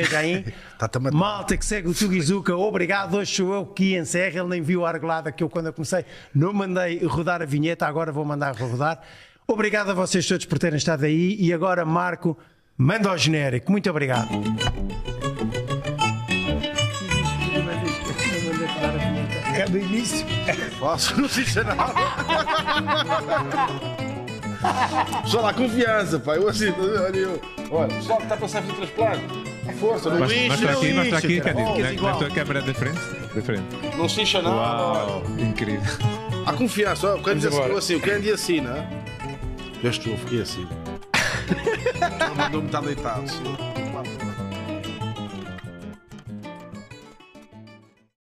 a matar. Malta que segue o Tugizuka, obrigado. Hoje sou eu que encerro. Ele nem viu a argolada que eu, quando eu comecei, não mandei rodar a vinheta. Agora vou mandar rodar. Obrigado a vocês todos por terem estado aí. E agora, Marco, manda ao genérico. Muito obrigado. É do início. Posso? Não se nada. [LAUGHS] Só lá, confiança, pai. Eu assim, olha eu. Olha, pessoal que está a passar por transplante. Força, não incha, mostra não aqui, mostra isso, aqui. Oh, Na, na tua câmera da frente. Da frente. Não se incha nada. Uau, incrível. Há confiança. ó, O Candy assim, assim, o Candy assim, não é? Veste eu fiquei assim. [LAUGHS] Mandou-me estar deitado. Assim.